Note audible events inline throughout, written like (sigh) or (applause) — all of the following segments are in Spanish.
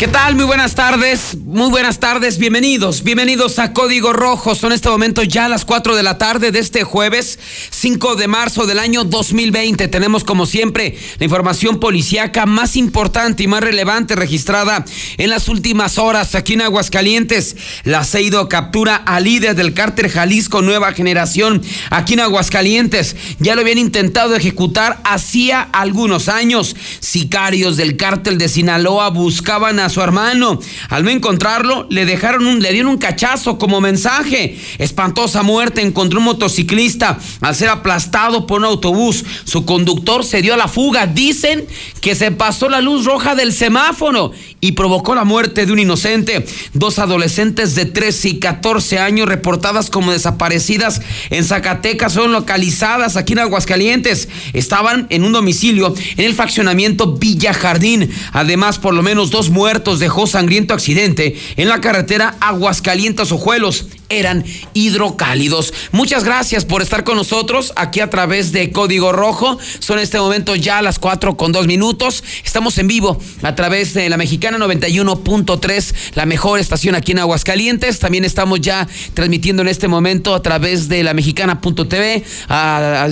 ¿Qué tal? Muy buenas tardes, muy buenas tardes, bienvenidos, bienvenidos a Código Rojo. Son este momento ya las 4 de la tarde de este jueves 5 de marzo del año 2020. Tenemos como siempre la información policíaca más importante y más relevante registrada en las últimas horas aquí en Aguascalientes. La Seido captura al líder del cárter Jalisco Nueva Generación aquí en Aguascalientes. Ya lo habían intentado ejecutar hacía algunos años. Sicarios del cártel de Sinaloa buscaban a su hermano. Al no encontrarlo, le dejaron un, le dieron un cachazo como mensaje. Espantosa muerte encontró un motociclista al ser aplastado por un autobús. Su conductor se dio a la fuga. Dicen que se pasó la luz roja del semáforo y provocó la muerte de un inocente. Dos adolescentes de 13 y 14 años reportadas como desaparecidas en Zacatecas son localizadas aquí en Aguascalientes. Estaban en un domicilio en el faccionamiento Villa Jardín. Además, por lo menos dos muertos dejó sangriento accidente en la carretera Aguascalientes-Ojuelos eran hidrocálidos. Muchas gracias por estar con nosotros aquí a través de Código Rojo. Son en este momento ya las 4 con 2 minutos. Estamos en vivo a través de la Mexicana 91.3, la mejor estación aquí en Aguascalientes. También estamos ya transmitiendo en este momento a través de la mexicana.tv.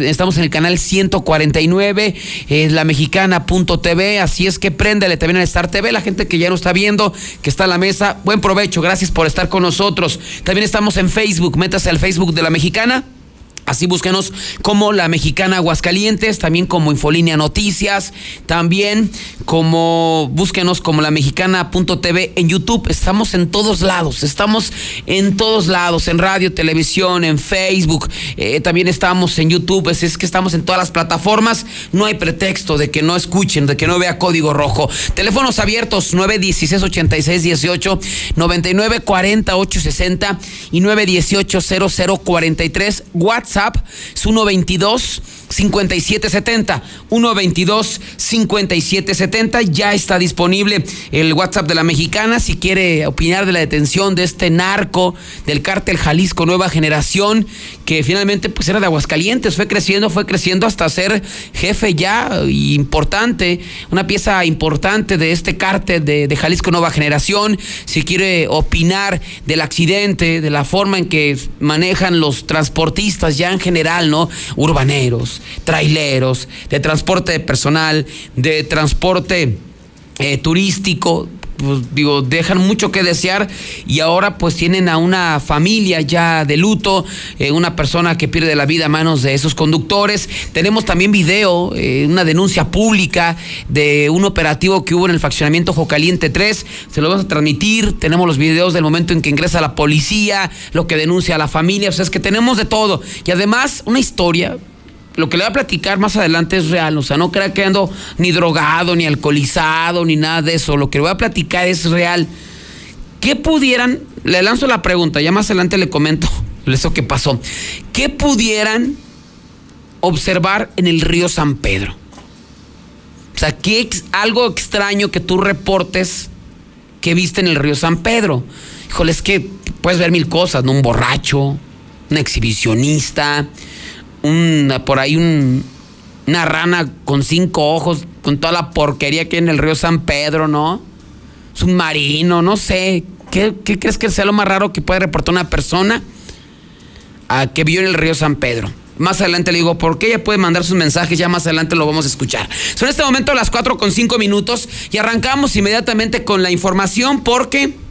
estamos en el canal 149, eh, la mexicana.tv. Así es que préndele también a Star TV. La gente que ya nos está viendo, que está en la mesa, buen provecho. Gracias por estar con nosotros. También estamos en Facebook, métase al Facebook de la Mexicana Así búsquenos como la Mexicana Aguascalientes, también como Infolínea Noticias, también como búsquenos como la mexicana.tv en YouTube. Estamos en todos lados, estamos en todos lados, en radio, televisión, en Facebook, eh, también estamos en YouTube, es, es, que estamos en todas las plataformas. No hay pretexto de que no escuchen, de que no vea código rojo. Teléfonos abiertos 916 86 18 99 40 860 y 918 0043 WhatsApp WhatsApp es 122 5770 122 5770 ya está disponible el WhatsApp de la mexicana si quiere opinar de la detención de este narco del cártel Jalisco Nueva Generación que finalmente pues era de Aguascalientes fue creciendo fue creciendo hasta ser jefe ya importante una pieza importante de este cártel de, de Jalisco Nueva Generación. Si quiere opinar del accidente de la forma en que manejan los transportistas ya en general no urbaneros traileros, de transporte de personal, de transporte eh, turístico, pues digo, dejan mucho que desear y ahora pues tienen a una familia ya de luto, eh, una persona que pierde la vida a manos de esos conductores. Tenemos también video, eh, una denuncia pública de un operativo que hubo en el faccionamiento Jocaliente 3, se lo vamos a transmitir, tenemos los videos del momento en que ingresa la policía, lo que denuncia a la familia, o sea, es que tenemos de todo. Y además una historia lo que le voy a platicar más adelante es real, o sea, no crea que ando ni drogado, ni alcoholizado, ni nada de eso. Lo que le voy a platicar es real. ¿Qué pudieran, le lanzo la pregunta, ya más adelante le comento (laughs) eso que pasó. ¿Qué pudieran observar en el río San Pedro? O sea, ¿qué algo extraño que tú reportes que viste en el río San Pedro? Híjole, es que puedes ver mil cosas, ¿no? Un borracho, un exhibicionista, una, por ahí una rana con cinco ojos, con toda la porquería que hay en el río San Pedro, ¿no? Es un marino, no sé. ¿Qué, crees que sea lo más raro que puede reportar una persona a que vio en el río San Pedro? Más adelante le digo, ¿por qué ella puede mandar sus mensajes? Ya más adelante lo vamos a escuchar. Son este momento las 4 con 5 minutos y arrancamos inmediatamente con la información porque...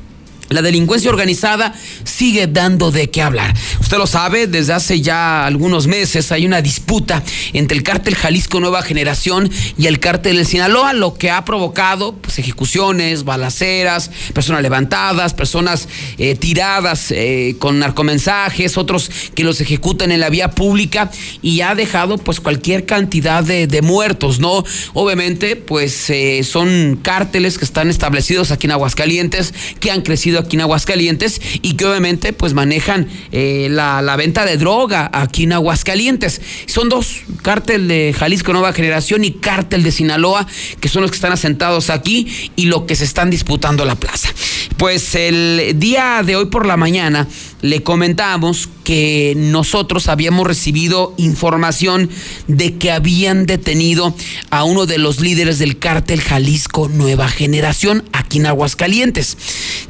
La delincuencia organizada sigue dando de qué hablar. Usted lo sabe, desde hace ya algunos meses hay una disputa entre el cártel Jalisco Nueva Generación y el cártel del Sinaloa, lo que ha provocado pues, ejecuciones, balaceras, personas levantadas, personas eh, tiradas eh, con narcomensajes, otros que los ejecutan en la vía pública y ha dejado pues cualquier cantidad de, muertos, ¿no? Obviamente, pues eh, son cárteles que están establecidos aquí en Aguascalientes, que han crecido aquí en Aguascalientes y que obviamente pues manejan eh, la, venta de droga aquí en Aguascalientes. Son dos, cártel de Jalisco Nueva Generación y cártel de Sinaloa, que son los que están asentados aquí y lo que se están disputando la plaza. Pues el día de hoy por la mañana le comentamos que nosotros habíamos recibido información de que habían detenido a uno de los líderes del cártel Jalisco Nueva Generación aquí en Aguascalientes,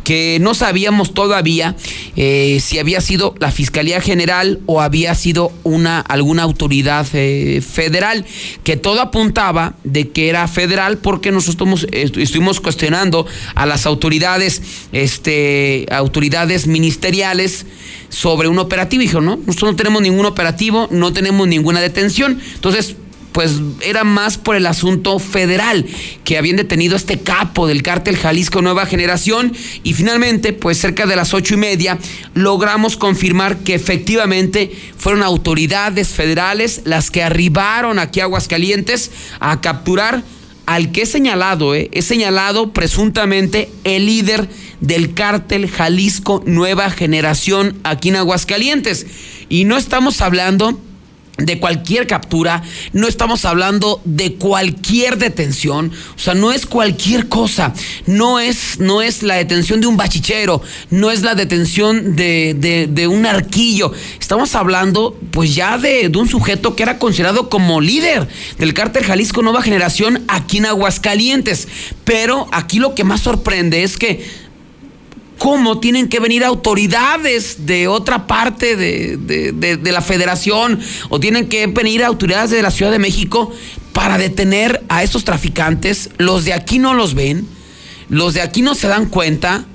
que no sabíamos todavía eh, si había sido la Fiscalía General o había sido una alguna autoridad eh, federal, que todo apuntaba de que era federal porque nosotros estuvimos cuestionando a las autoridades, este, autoridades ministeriales sobre un operativo. Y dijo, no, nosotros no tenemos ningún operativo, no tenemos ninguna detención. Entonces, pues era más por el asunto federal, que habían detenido a este capo del cártel Jalisco Nueva Generación y finalmente, pues cerca de las ocho y media, logramos confirmar que efectivamente fueron autoridades federales las que arribaron aquí a Aguascalientes a capturar al que he señalado, eh, he señalado presuntamente el líder del cártel Jalisco Nueva Generación aquí en Aguascalientes. Y no estamos hablando de cualquier captura, no estamos hablando de cualquier detención, o sea, no es cualquier cosa, no es, no es la detención de un bachichero, no es la detención de, de, un arquillo, estamos hablando pues ya de, de, un sujeto que era considerado como líder del cártel Jalisco Nueva Generación aquí en Aguascalientes, pero aquí lo que más sorprende es que cómo tienen que venir autoridades de otra parte de, la federación o tienen que venir autoridades de la Ciudad de México para detener a estos traficantes. Los de aquí no los ven, los de aquí no se dan cuenta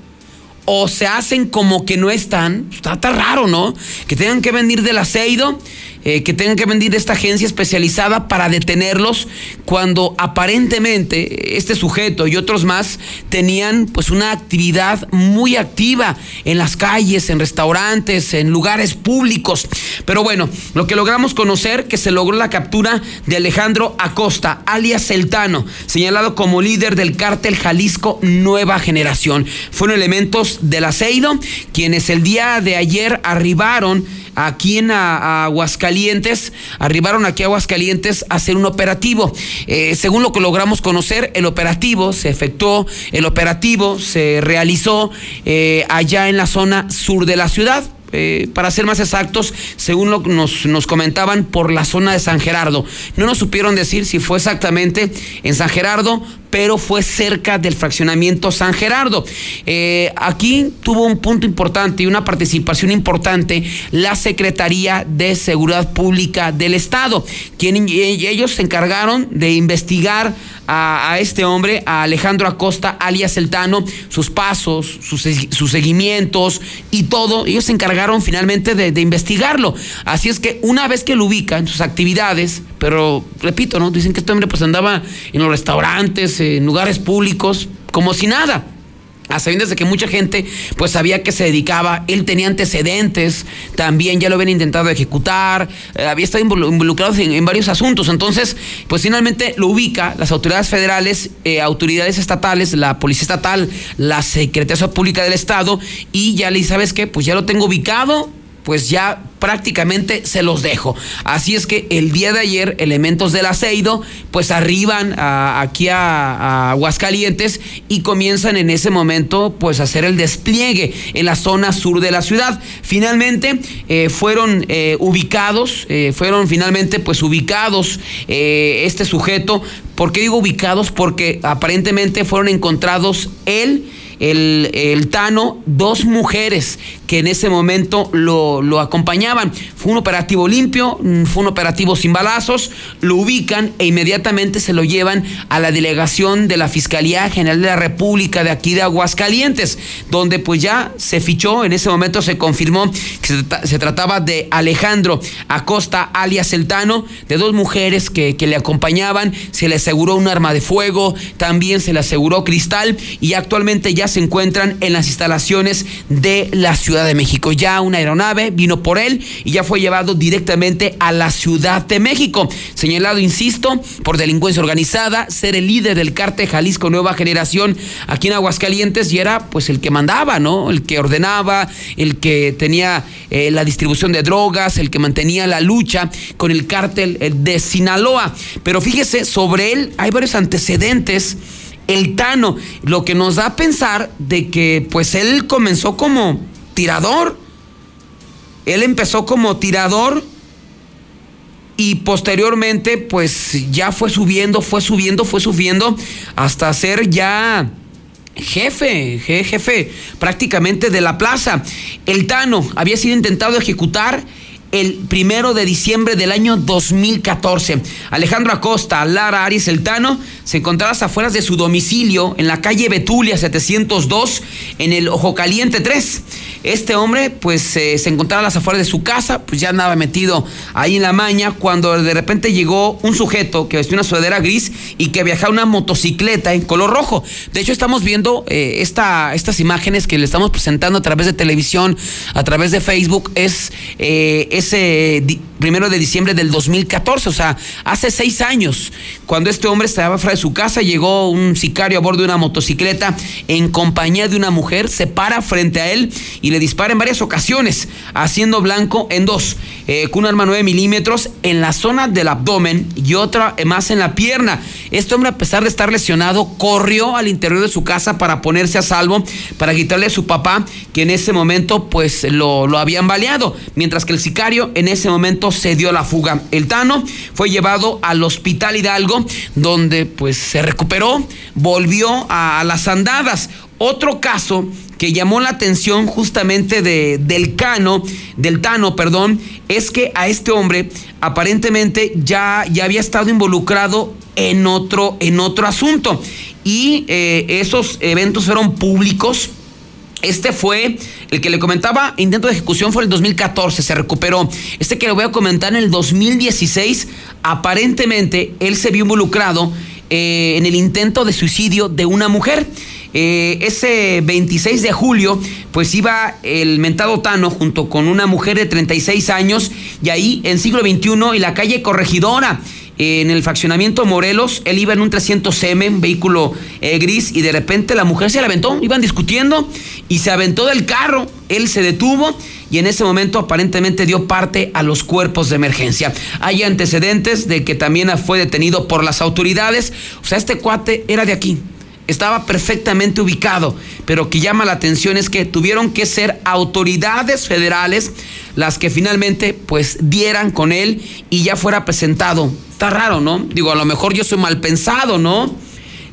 o se hacen como que no están. Está, está raro, ¿no? Que tengan que venir del aceido eh, que tengan que venir esta agencia especializada para detenerlos cuando aparentemente este sujeto y otros más tenían pues una actividad muy activa en las calles, en restaurantes, en lugares públicos. Pero bueno, lo que logramos conocer que se logró la captura de Alejandro Acosta, alias Celtano, señalado como líder del cártel Jalisco Nueva Generación. Fueron elementos del aceido quienes el día de ayer arribaron aquí en Aguascalientes, arribaron aquí a Aguascalientes a hacer un operativo. Eh, según lo que logramos conocer, el operativo se efectuó, el operativo se realizó eh, allá en la zona sur de la ciudad. Eh, para ser más exactos, según lo nos, comentaban, por la zona de San Gerardo. No nos supieron decir si fue exactamente en San Gerardo, pero fue cerca del fraccionamiento San Gerardo. Eh, aquí tuvo un punto importante y una participación importante la Secretaría de Seguridad Pública del Estado, quien ellos se encargaron de investigar a, este hombre, a Alejandro Acosta, alias Tano, sus pasos, sus, seguimientos y todo. Ellos se encargaron finalmente de, investigarlo. Así es que una vez que lo ubican, sus actividades, pero repito, ¿no? Dicen que este hombre pues andaba en los restaurantes, en lugares públicos, como si nada. A sabiendas de que mucha gente pues sabía que se dedicaba, él tenía antecedentes, también ya lo habían intentado ejecutar, eh, había estado involucrado en, varios asuntos. Entonces, pues finalmente lo ubica las autoridades federales, eh, autoridades estatales, la policía estatal, la Secretaría Pública del Estado, y ya le ¿sabes qué? Pues ya lo tengo ubicado, pues ya prácticamente se los dejo. Así es que el día de ayer elementos del aceido pues arriban aquí a, Aguascalientes y comienzan en ese momento pues a hacer el despliegue en la zona sur de la ciudad. Finalmente eh, fueron eh, ubicados, eh, fueron finalmente pues ubicados este sujeto. ¿Por qué digo ubicados? Porque aparentemente fueron encontrados él el, el Tano, dos mujeres que en ese momento lo, lo, acompañaban. Fue un operativo limpio, mm, fue un operativo sin balazos, lo ubican e inmediatamente se lo llevan a la delegación de la Fiscalía General de la República de aquí de Aguascalientes, donde pues ya se fichó, en ese momento se confirmó que se, trataba de Alejandro Acosta, alias Celtano, de dos mujeres que, que le acompañaban, se le aseguró un arma de fuego, también se le aseguró cristal y actualmente ya se encuentran en las instalaciones de la Ciudad de México. Ya una aeronave vino por él y ya fue llevado directamente a la Ciudad de México. Señalado, insisto, por delincuencia organizada, ser el líder del cártel Jalisco Nueva Generación aquí en Aguascalientes y era pues el que mandaba, ¿no? El que ordenaba, el que tenía eh, la distribución de drogas, el que mantenía la lucha con el cártel eh, de Sinaloa. Pero fíjese, sobre él hay varios antecedentes el Tano, lo que nos da a pensar de que pues él comenzó como tirador, Él empezó como tirador y posteriormente pues ya fue subiendo, fue subiendo, fue subiendo hasta ser ya jefe, jefe prácticamente de la plaza. El Tano había sido intentado ejecutar el primero de diciembre del año 2014. Alejandro Acosta, Lara Arias Eltano, se encontraba a las afueras de su domicilio en la calle Betulia 702 en el Ojo Caliente 3. Este hombre, pues, eh, se encontraba a las afueras de su casa, pues ya andaba metido ahí en la maña, cuando de repente llegó un sujeto que vestía una sudadera gris y que viajaba una motocicleta en color rojo. De hecho, estamos viendo eh, esta, estas imágenes que le estamos presentando a través de televisión, a través de Facebook, es, eh, ese primero de diciembre del 2014, o sea, hace seis años, cuando este hombre estaba fuera de su casa, llegó un sicario a bordo de una motocicleta en compañía de una mujer, se para frente a él y le dispara en varias ocasiones, haciendo blanco en dos, eh, con un arma 9 milímetros en la zona del abdomen y otra más en la pierna. Este hombre, a pesar de estar lesionado, corrió al interior de su casa para ponerse a salvo, para quitarle a su papá, que en ese momento pues lo, lo habían baleado, mientras que el sicario en ese momento se dio la fuga. El Tano fue llevado al Hospital Hidalgo, donde pues se recuperó, volvió a las andadas. Otro caso que llamó la atención justamente de, del Cano, del Tano, perdón, es que a este hombre aparentemente ya, ya había estado involucrado en otro, en otro asunto. Y eh, esos eventos fueron públicos, este fue el que le comentaba, intento de ejecución fue el 2014, se recuperó. Este que le voy a comentar en el 2016, aparentemente él se vio involucrado eh, en el intento de suicidio de una mujer. Eh, ese 26 de julio, pues iba el mentado Tano junto con una mujer de 36 años y ahí en siglo XXI y la calle Corregidora en el fraccionamiento Morelos, él iba en un 300M, un vehículo eh, gris, y de repente la mujer se la aventó, iban discutiendo y se aventó del carro, él se detuvo y en ese momento aparentemente dio parte a los cuerpos de emergencia. Hay antecedentes de que también fue detenido por las autoridades, o sea, este cuate era de aquí, estaba perfectamente ubicado, pero que llama la atención es que tuvieron que ser autoridades federales las que finalmente pues dieran con él y ya fuera presentado. Está raro, ¿no? Digo, a lo mejor yo soy mal pensado, ¿no?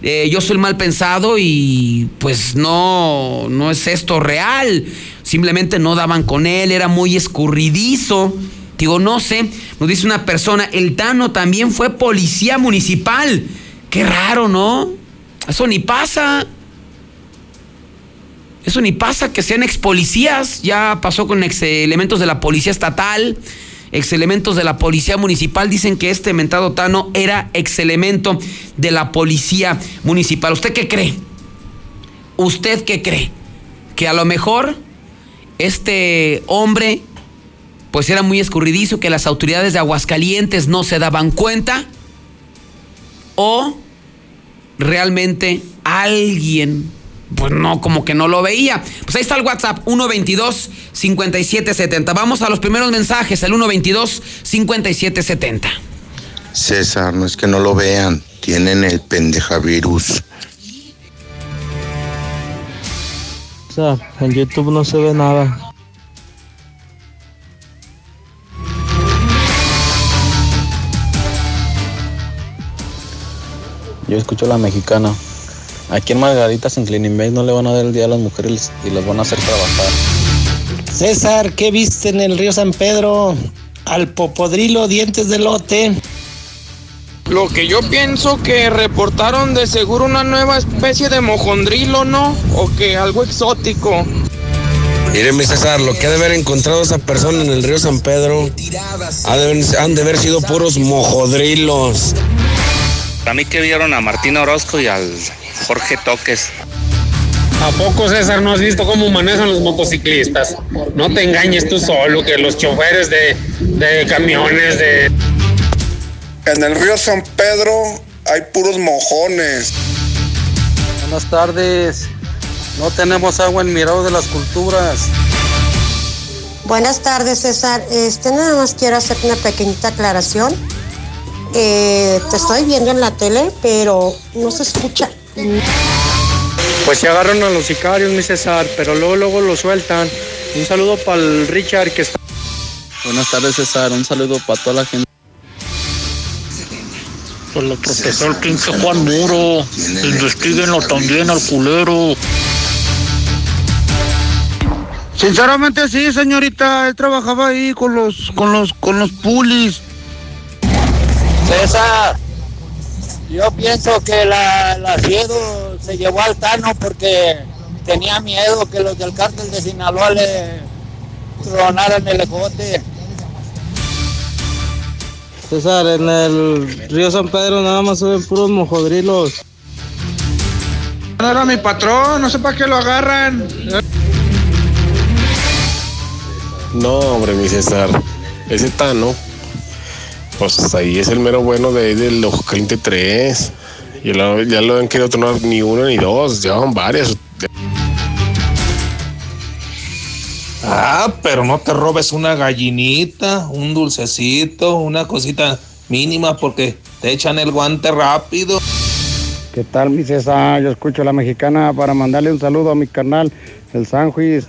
Eh, yo soy mal pensado y pues no, no es esto real. Simplemente no daban con él, era muy escurridizo. Digo, no sé, nos dice una persona, el Tano también fue policía municipal. Qué raro, ¿no? Eso ni pasa. Eso ni pasa que sean ex policías. Ya pasó con ex elementos de la policía estatal, ex elementos de la policía municipal. Dicen que este mentado Tano era ex elemento de la policía municipal. ¿Usted qué cree? ¿Usted qué cree? Que a lo mejor este hombre pues era muy escurridizo, que las autoridades de Aguascalientes no se daban cuenta. O realmente alguien, pues no, como que no lo veía. Pues ahí está el WhatsApp, 122-5770. Vamos a los primeros mensajes, el 122-5770. César, no es que no lo vean, tienen el pendejavirus. César, en YouTube no se ve nada. Yo escucho la mexicana. Aquí en Margaritas, en Cleaning no le van a dar el día a las mujeres y las van a hacer trabajar. César, ¿qué viste en el río San Pedro? Al popodrilo, dientes de lote. Lo que yo pienso que reportaron de seguro una nueva especie de mojondrilo, ¿no? O que algo exótico. Mírenme César, lo que ha de haber encontrado esa persona en el río San Pedro han de haber sido puros mojodrilos. A mí que vieron a Martín Orozco y al Jorge Toques. ¿A poco, César, no has visto cómo manejan los motociclistas? No te engañes tú solo, que los choferes de, de camiones, de... En el río San Pedro hay puros mojones. Buenas tardes. No tenemos agua en Mirado de las Culturas. Buenas tardes, César. Este, nada más quiero hacer una pequeñita aclaración. Eh, te estoy viendo en la tele, pero no se escucha. Pues se agarran a los sicarios, mi César, pero luego, luego lo sueltan. Un saludo para el Richard que está. Buenas tardes, César. Un saludo para toda la gente. Pues lo protestó el pinche Juan Muro. Investíguenlo también al culero. Sinceramente sí, señorita, él trabajaba ahí con los con los con los pulis. César, yo pienso que la, la Ciedo se llevó al Tano porque tenía miedo que los del cártel de Sinaloa le tronaran el ejote. César, en el río San Pedro nada más suben puros mojodrilos. No era mi patrón, no sé para qué lo agarran. No, hombre, mi César. Ese Tano, pues ahí es el mero bueno de los 23. Ya lo, ya lo han querido tronar ni uno ni dos, llevan varias. Ah, pero no te robes una gallinita, un dulcecito, una cosita mínima porque te echan el guante rápido. ¿Qué tal, mi César? Yo escucho a la mexicana para mandarle un saludo a mi canal, el Sanjuis.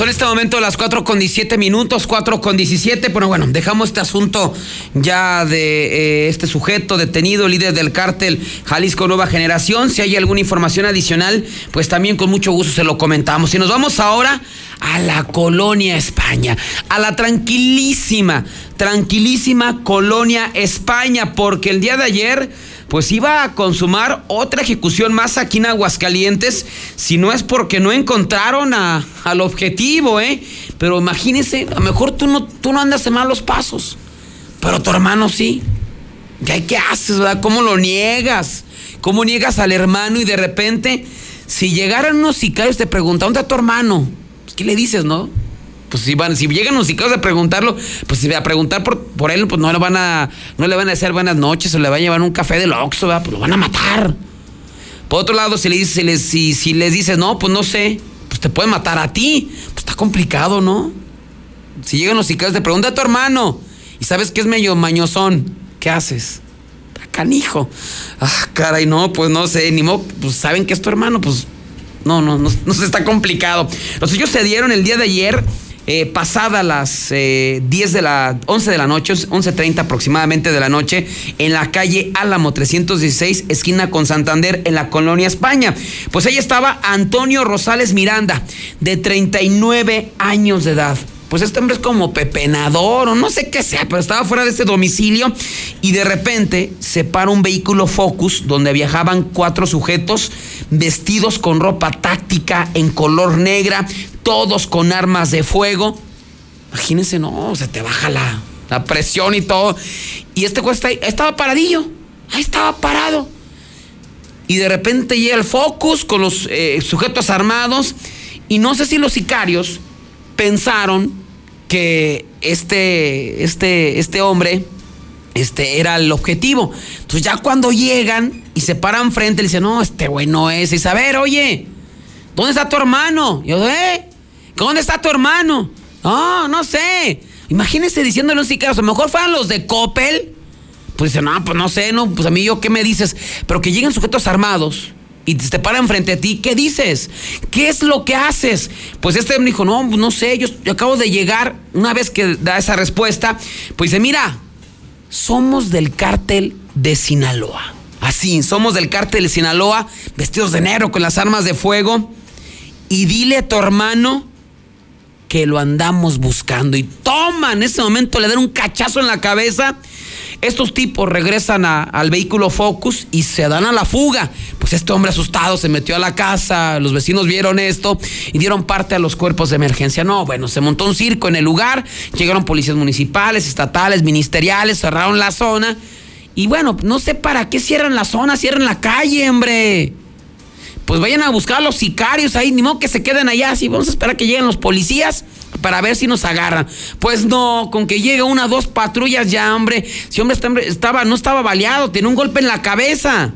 Son en este momento las 4 con 17 minutos, 4 con 17. Pero bueno, dejamos este asunto ya de eh, este sujeto detenido, líder del cártel Jalisco Nueva Generación. Si hay alguna información adicional, pues también con mucho gusto se lo comentamos. Y nos vamos ahora a la colonia España, a la tranquilísima, tranquilísima colonia España, porque el día de ayer pues iba a consumar otra ejecución más aquí en Aguascalientes, si no es porque no encontraron a, al objetivo, ¿eh? Pero imagínense, a lo mejor tú no, tú no andas en malos pasos, pero tu hermano sí. ¿Ya qué haces, verdad? ¿Cómo lo niegas? ¿Cómo niegas al hermano y de repente, si llegaran unos sicarios te preguntan, ¿dónde está tu hermano? ¿Qué le dices, no? Pues si van, si llegan los sicarios a preguntarlo, pues a preguntar por, por él, pues no le van a, no le van a decir buenas noches, o le van a llevar un café del Oxxo, ¿verdad? Pues lo van a matar. Por otro lado, si le dices, si les, si, si les dices, no, pues no sé, pues te pueden matar a ti. Pues está complicado, ¿no? Si llegan los sicarios, te pregunta a tu hermano. Y sabes que es medio mañosón. ¿Qué haces? Canijo. Ah, caray, no, pues no sé, ni modo, pues saben que es tu hermano, pues no, no, no, no está complicado. Los hechos se dieron el día de ayer. Eh, pasada las eh, 10 de la 11 de la noche, 11.30 aproximadamente de la noche, en la calle Álamo 316, esquina con Santander, en la colonia España. Pues ahí estaba Antonio Rosales Miranda, de 39 años de edad. Pues este hombre es como pepenador o no sé qué sea, pero estaba fuera de este domicilio y de repente se para un vehículo Focus donde viajaban cuatro sujetos vestidos con ropa táctica en color negra, todos con armas de fuego. Imagínense, no, se te baja la, la presión y todo. Y este juez estaba paradillo, ahí estaba parado. Y de repente llega el Focus con los eh, sujetos armados y no sé si los sicarios pensaron que este, este, este hombre este era el objetivo. Entonces ya cuando llegan y se paran frente, le dicen, no, este güey no es. Y a ver, oye, ¿dónde está tu hermano? yo, ¿eh? ¿Dónde está tu hermano? No, no sé. Imagínense diciéndole un sicario, a lo mejor fueran los de Coppel. Pues dicen, no, pues no sé, no, pues a mí yo, ¿qué me dices? Pero que lleguen sujetos armados y te paran frente a ti, ¿qué dices? ¿Qué es lo que haces? Pues este me dijo, no, no sé, yo, yo, acabo de llegar, una vez que da esa respuesta, pues dice, mira, somos del cártel de Sinaloa. Así, somos del cártel de Sinaloa, vestidos de negro con las armas de fuego, y dile a tu hermano que lo andamos buscando. Y toma, en ese momento le dan un cachazo en la cabeza. Estos tipos regresan a, al vehículo Focus y se dan a la fuga. Pues este hombre asustado se metió a la casa, los vecinos vieron esto y dieron parte a los cuerpos de emergencia. No, bueno, se montó un circo en el lugar, llegaron policías municipales, estatales, ministeriales, cerraron la zona. Y bueno, no sé para qué cierran la zona, cierran la calle, hombre. Pues vayan a buscar a los sicarios ahí, ni modo que se queden allá, así vamos a esperar que lleguen los policías para ver si nos agarran. Pues no, con que llegue una dos patrullas ya, hombre. Si hombre estaba, no estaba baleado, tiene un golpe en la cabeza.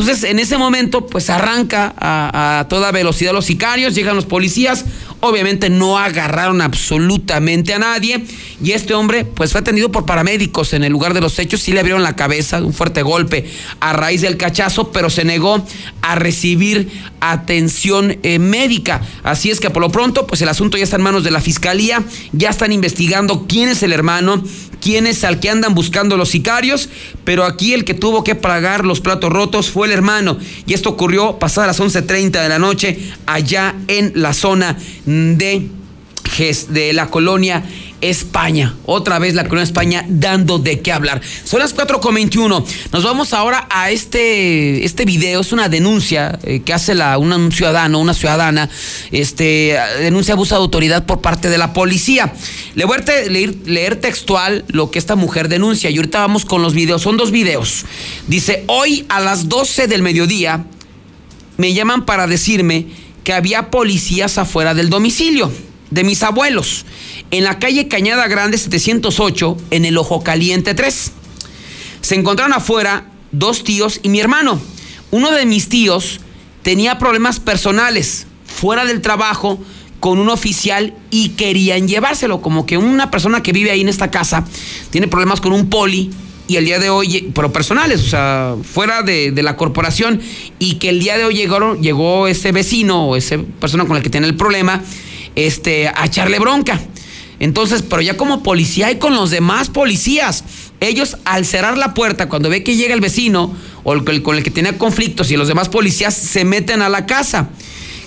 Entonces, en ese momento, pues arranca a, a, toda velocidad los sicarios, llegan los policías, Obviamente no agarraron absolutamente a nadie. Y este hombre pues fue atendido por paramédicos en el lugar de los hechos, sí le abrieron la cabeza, un fuerte golpe a raíz del cachazo, pero se negó a recibir atención eh, médica. Así es que por lo pronto pues el asunto ya está en manos de la fiscalía, ya están investigando quién es el hermano, quién es al que andan buscando los sicarios, pero aquí el que tuvo que pagar los platos rotos fue el hermano. Y esto ocurrió pasadas las 11.30 de la noche allá en la zona de, de la colonia España. Otra vez la colonia España dando de qué hablar. Son las 4.21. Nos vamos ahora a este, este video. Es una denuncia eh, que hace la, una, un ciudadano, una ciudadana. Este, denuncia abuso de autoridad por parte de la policía. Le voy a leer, leer textual lo que esta mujer denuncia. Y ahorita vamos con los videos. Son dos videos. Dice, hoy a las 12 del mediodía me llaman para decirme había policías afuera del domicilio de mis abuelos, en la calle Cañada Grande 708, en el Ojo Caliente 3. Se encontraron afuera dos tíos y mi hermano. Uno de mis tíos tenía problemas personales fuera del trabajo con un oficial y querían llevárselo, como que una persona que vive ahí en esta casa tiene problemas con un poli y el día de hoy, pero personales, o sea, fuera de, la corporación, y que el día de hoy llegó, llegó ese vecino o esa persona con la que tiene el problema, este, a echarle bronca. Entonces, pero ya como policía y con los demás policías, ellos al cerrar la puerta, cuando ve que llega el vecino o el, con el que tiene conflictos y los demás policías se meten a la casa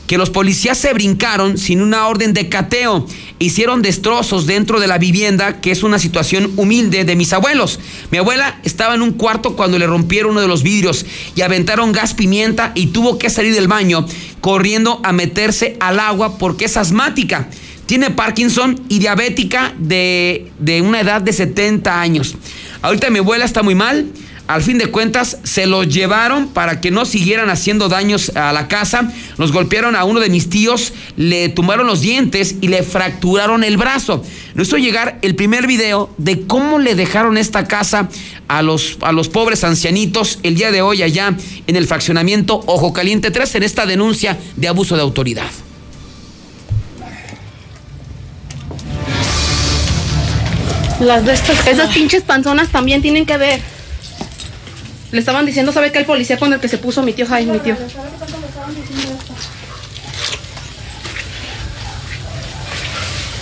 que los policías se brincaron sin una orden de cateo, hicieron destrozos dentro de la vivienda, que es una situación humilde de mis abuelos. Mi abuela estaba en un cuarto cuando le rompieron uno de los vidrios y aventaron gas pimienta y tuvo que salir del baño corriendo a meterse al agua porque es asmática. Tiene Parkinson y diabética de, de una edad de 70 años. Ahorita mi abuela está muy mal al fin de cuentas, se los llevaron para que no siguieran haciendo daños a la casa. Nos golpearon a uno de mis tíos, le tumbaron los dientes y le fracturaron el brazo. Nos hizo llegar el primer video de cómo le dejaron esta casa a los, a los pobres ancianitos el día de hoy allá en el fraccionamiento Ojo Caliente 3 en esta denuncia de abuso de autoridad. Las de estas, esas pinches panzonas también tienen que ver. Le estaban diciendo, ¿sabe qué? El policía con el que se puso mi tío Jaime, mi tío.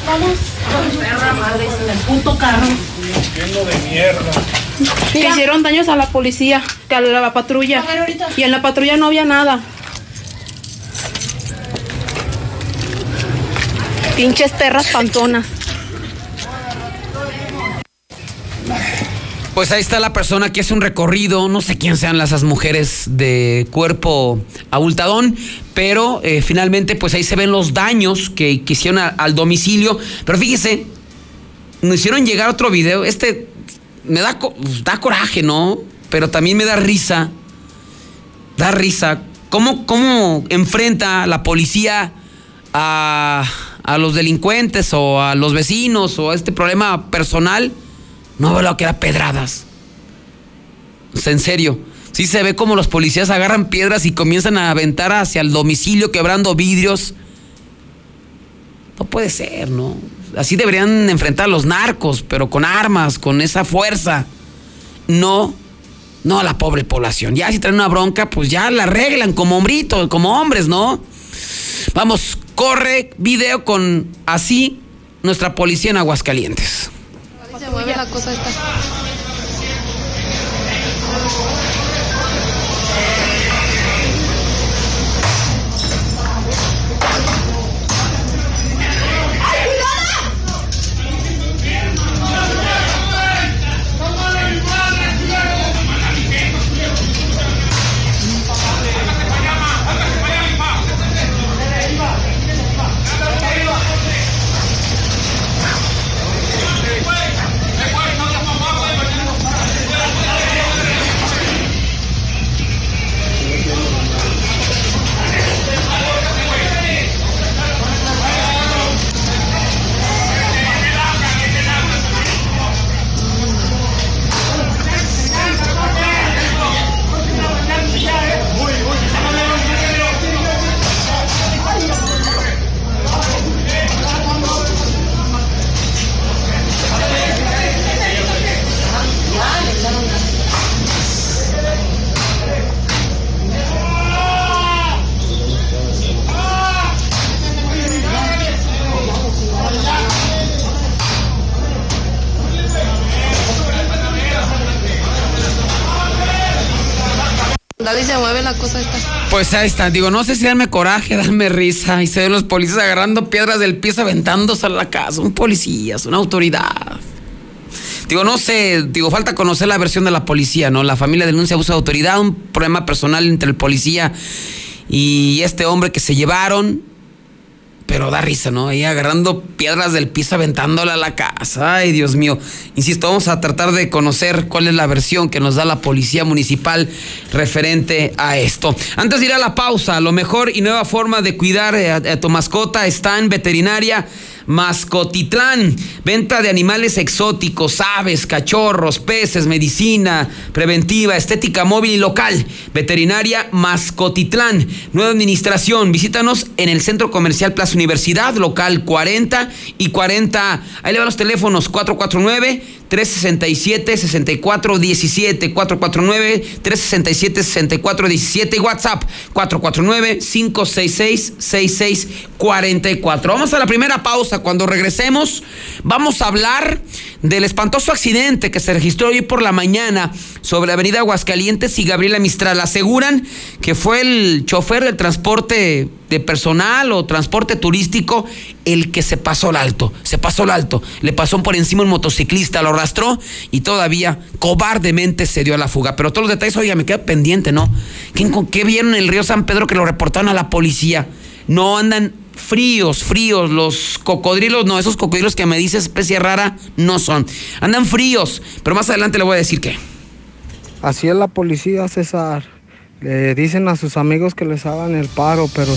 Vamos. Perra madre, el puto carro. De mierda. Hicieron daños a la policía, que a la patrulla. Y en la patrulla no había nada. Pinches perras pantonas. Pues ahí está la persona que hace un recorrido, no sé quién sean esas mujeres de cuerpo abultadón, pero eh, finalmente pues ahí se ven los daños que, hicieron al domicilio. Pero fíjese, nos hicieron llegar otro video, este me da, pues, da coraje, ¿no? Pero también me da risa, da risa. ¿Cómo, cómo enfrenta la policía a, a los delincuentes o a los vecinos o a este problema personal? No veo lo que era pedradas. en serio. Sí se ve como los policías agarran piedras y comienzan a aventar hacia el domicilio quebrando vidrios. No puede ser, ¿no? Así deberían enfrentar a los narcos, pero con armas, con esa fuerza. No, no a la pobre población. Ya si traen una bronca, pues ya la arreglan como hombritos, como hombres, ¿no? Vamos, corre video con así nuestra policía en Aguascalientes se mueve la cosa esta. Se mueve la cosa esta. Pues ahí está, digo, no sé si darme coraje, (laughs) darme risa y se ven los policías agarrando piedras del piso aventándose a la casa. Un policía, es una autoridad. Digo, no sé, digo, falta conocer la versión de la policía, ¿no? La familia denuncia abuso de autoridad, un problema personal entre el policía y este hombre que se llevaron. Pero da risa, ¿no? Ahí agarrando piedras del piso, aventándola a la casa. Ay, Dios mío. Insisto, vamos a tratar de conocer cuál es la versión que nos da la policía municipal referente a esto. Antes de ir a la pausa, lo mejor y nueva forma de cuidar a, a tu mascota está en veterinaria. Mascotitlán, venta de animales exóticos, aves, cachorros, peces, medicina preventiva, estética móvil y local. Veterinaria Mascotitlán, nueva administración. Visítanos en el Centro Comercial Plaza Universidad, local 40 y 40. Ahí le van los teléfonos 449 367-6417, 449-367-6417 y WhatsApp 449-566-6644. Vamos a la primera pausa. Cuando regresemos, vamos a hablar del espantoso accidente que se registró hoy por la mañana sobre avenida Aguascalientes y Gabriela Mistral. Aseguran que fue el chofer del transporte de personal o transporte turístico el que se pasó al alto. Se pasó al alto. Le pasó por encima un motociclista, lo arrastró y todavía cobardemente se dio a la fuga. Pero todos los detalles, oiga, me queda pendiente, ¿no? ¿Qué, qué vieron en el río San Pedro que lo reportaron a la policía? No andan fríos, fríos, los cocodrilos, no, esos cocodrilos que me dice especie rara, no son. Andan fríos, pero más adelante le voy a decir qué. Así es la policía, César. Le dicen a sus amigos que les hagan el paro, pero...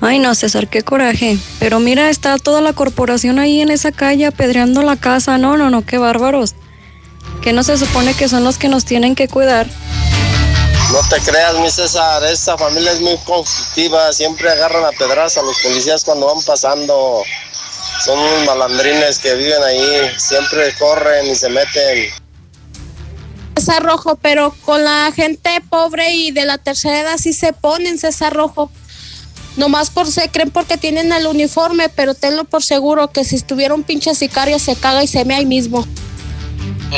Ay, no, César, qué coraje. Pero mira, está toda la corporación ahí en esa calle apedreando la casa. No, no, no, qué bárbaros. Que no se supone que son los que nos tienen que cuidar. No te creas, mi César, esta familia es muy conflictiva, siempre agarran a pedras a los policías cuando van pasando. Son unos malandrines que viven ahí, siempre corren y se meten. César Rojo, pero con la gente pobre y de la tercera edad sí se ponen César Rojo. Nomás por se creen porque tienen el uniforme, pero tenlo por seguro que si estuviera un pinche sicario se caga y se me ahí mismo.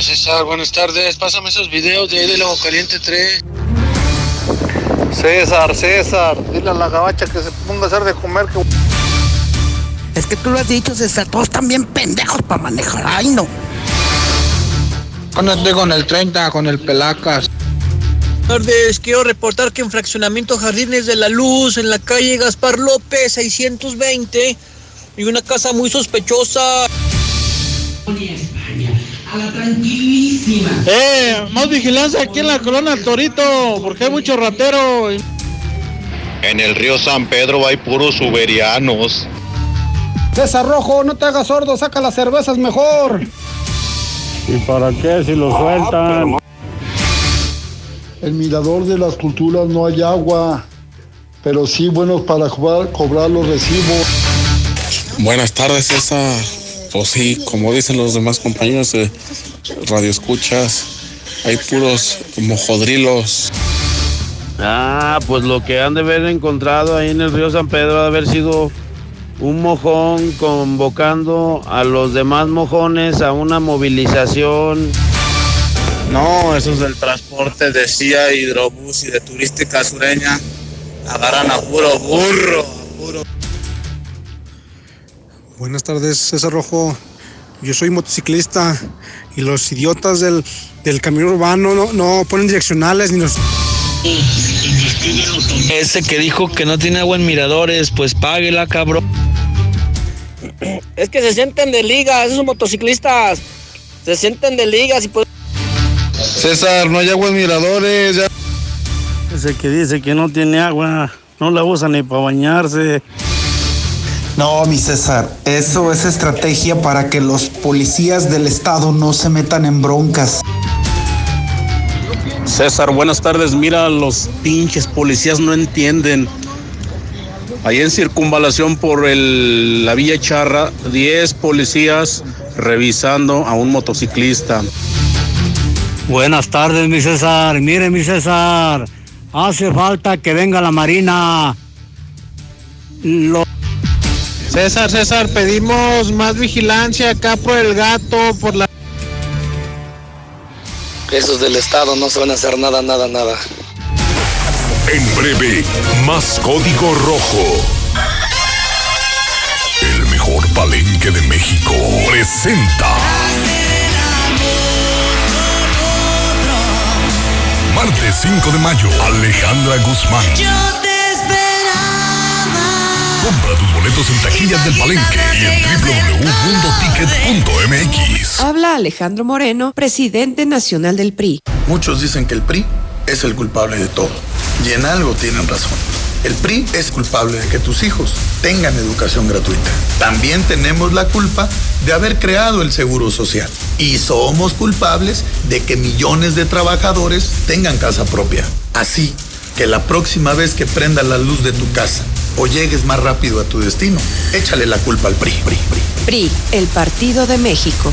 César, buenas tardes. Pásame esos videos de ahí del Ojo Caliente 3. César, César, dile a la gabacha que se ponga a hacer de comer que... Es que tú lo has dicho, César, todos están bien pendejos para manejar. Ay, no. Conecté con el 30, con el Pelacas. tardes, quiero reportar que en Fraccionamiento Jardines de la Luz, en la calle Gaspar López, 620, y una casa muy sospechosa. A la tranquilísima. Eh, más vigilancia aquí en la colonia Torito, porque hay mucho ratero. En el río San Pedro hay puros uberianos. César Rojo, no te hagas sordo, saca las cervezas mejor. ¿Y para qué si lo sueltan? El mirador de las culturas no hay agua, pero sí buenos para cobrar, cobrar los recibos. Buenas tardes, César. Pues sí, como dicen los demás compañeros de Radio Escuchas, hay puros mojodrilos. Ah, pues lo que han de haber encontrado ahí en el río San Pedro ha de haber sido un mojón convocando a los demás mojones a una movilización. No, esos del transporte de CIA, hidrobús y de turística sureña agarran a puro burro, a puro. Buenas tardes, César Rojo. Yo soy motociclista y los idiotas del, del camión urbano no, no ponen direccionales ni los... Ese que dijo que no tiene agua en miradores, pues páguela, cabrón. Es que se sienten de ligas, esos motociclistas. Se sienten de ligas y pues. César, no hay agua en miradores. Ya. Ese que dice que no tiene agua, no la usa ni para bañarse. No, mi César, eso es estrategia para que los policías del estado no se metan en broncas. César, buenas tardes. Mira, los pinches policías no entienden. Ahí en circunvalación por el, la Villa Charra, 10 policías revisando a un motociclista. Buenas tardes, mi César. Mire, mi César, hace falta que venga la Marina. Lo- César, César, pedimos más vigilancia acá por el gato, por la... Esos del Estado no se van a hacer nada, nada, nada. En breve, más código rojo. El mejor palenque de México presenta. Martes 5 de mayo, Alejandra Guzmán. Compra tus boletos en taquillas del Palenque y en www.mundoticket.mx. Habla Alejandro Moreno, presidente nacional del PRI. Muchos dicen que el PRI es el culpable de todo. Y en algo tienen razón. El PRI es culpable de que tus hijos tengan educación gratuita. También tenemos la culpa de haber creado el Seguro Social. Y somos culpables de que millones de trabajadores tengan casa propia. Así que la próxima vez que prenda la luz de tu casa o llegues más rápido a tu destino, échale la culpa al PRI. PRI, PRI. PRI, el Partido de México.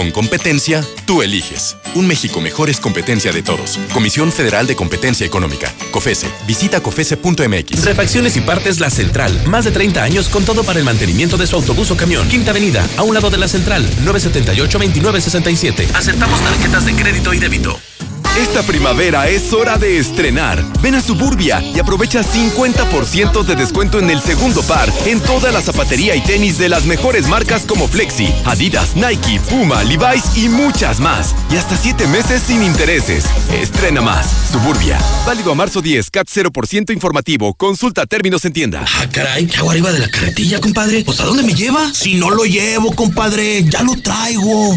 Con competencia, tú eliges. Un México mejor es competencia de todos. Comisión Federal de Competencia Económica. COFESE. Visita COFESE.mx. Refacciones y partes La Central. Más de 30 años con todo para el mantenimiento de su autobús o camión. Quinta Avenida, a un lado de La Central. 978-2967. Aceptamos tarjetas de crédito y débito. Esta primavera es hora de estrenar. Ven a Suburbia y aprovecha 50% de descuento en el segundo par en toda la zapatería y tenis de las mejores marcas como Flexi, Adidas, Nike, Puma, Levi's y muchas más. Y hasta 7 meses sin intereses. Estrena más. Suburbia. Válido a marzo 10, CAT 0% informativo. Consulta términos en tienda. Ah, caray, ¿qué hago arriba de la carretilla, compadre? ¿Pues dónde me lleva? Si no lo llevo, compadre, ya lo traigo.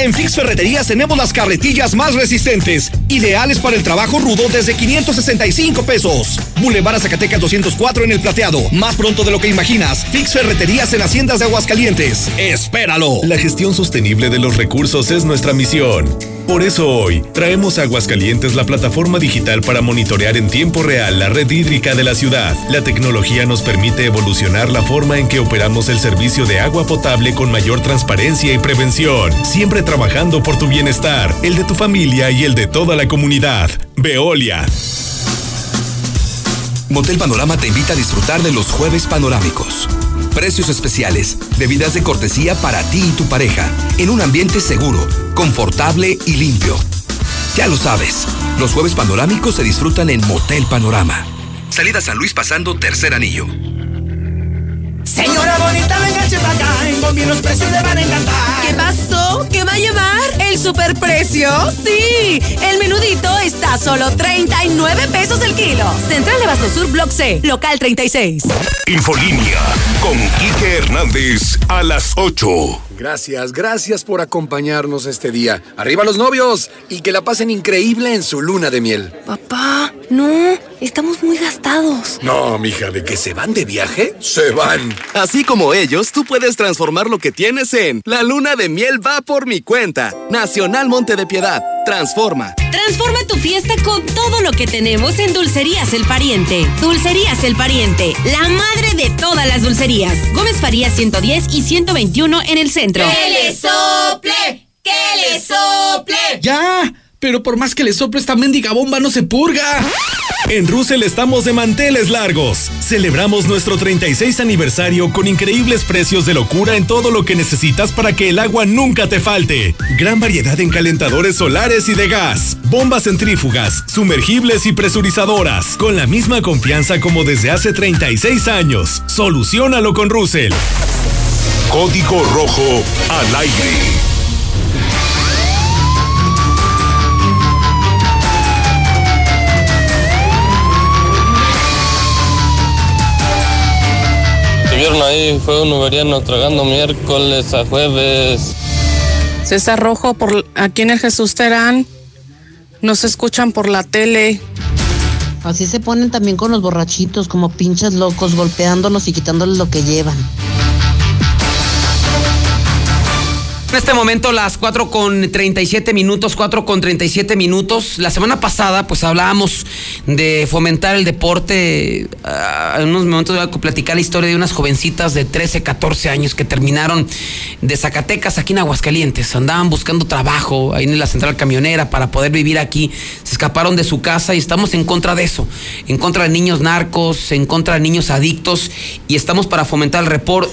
En Fix Ferreterías tenemos las carretillas más resistentes, ideales para el trabajo rudo desde 565 pesos. Boulevard a Zacatecas 204 en el plateado. Más pronto de lo que imaginas. Fix Ferreterías en Haciendas de Aguascalientes. ¡Espéralo! La gestión sostenible de los recursos es nuestra misión. Por eso hoy traemos Aguascalientes la plataforma digital para monitorear en tiempo real la red hídrica de la ciudad. La tecnología nos permite evolucionar la forma en que operamos el servicio de agua potable con mayor transparencia y prevención, siempre trabajando por tu bienestar, el de tu familia y el de toda la comunidad. Veolia. Motel Panorama te invita a disfrutar de los jueves panorámicos. Precios especiales, bebidas de cortesía para ti y tu pareja, en un ambiente seguro, confortable y limpio. Ya lo sabes, los jueves panorámicos se disfrutan en Motel Panorama. Salida San Luis pasando tercer anillo. Señora bonita, venga para acá. En Bombi los precios le van a encantar. ¿Qué pasó? ¿Qué va a llevar? ¿El superprecio? Sí. El menudito está a solo 39 pesos el kilo. Central de Basto Sur, Block C, local 36. Infolínea con Quique Hernández a las 8. Gracias, gracias por acompañarnos este día. Arriba los novios y que la pasen increíble en su luna de miel. Papá, no. Estamos muy gastados. No, mija, de que se van de viaje, se van. Así como ellos, tú puedes transformar lo que tienes en La luna de miel va por mi cuenta. Nacional Monte de Piedad. Transforma. Transforma tu fiesta con todo lo que tenemos en Dulcerías El Pariente. Dulcerías El Pariente, la madre de todas las dulcerías. Gómez Faría 110 y 121 en el centro. ¡Que le sople! ¡Que le sople! ¡Ya! Pero por más que le sople esta mendiga bomba no se purga. En Russell estamos de manteles largos. Celebramos nuestro 36 aniversario con increíbles precios de locura en todo lo que necesitas para que el agua nunca te falte. Gran variedad en calentadores solares y de gas, bombas centrífugas, sumergibles y presurizadoras, con la misma confianza como desde hace 36 años. Solucionalo con Russell. Código Rojo al aire. Ahí fue un uberiano tragando miércoles a jueves. César Rojo, por aquí en el Jesús Terán, nos escuchan por la tele. Así se ponen también con los borrachitos, como pinches locos, golpeándolos y quitándoles lo que llevan. En este momento las 4 con 37 minutos, 4 con 37 minutos. La semana pasada pues hablábamos de fomentar el deporte. Uh, en unos momentos voy a platicar la historia de unas jovencitas de 13, 14 años que terminaron de Zacatecas aquí en Aguascalientes. Andaban buscando trabajo ahí en la central camionera para poder vivir aquí. Se escaparon de su casa y estamos en contra de eso. En contra de niños narcos, en contra de niños adictos y estamos para fomentar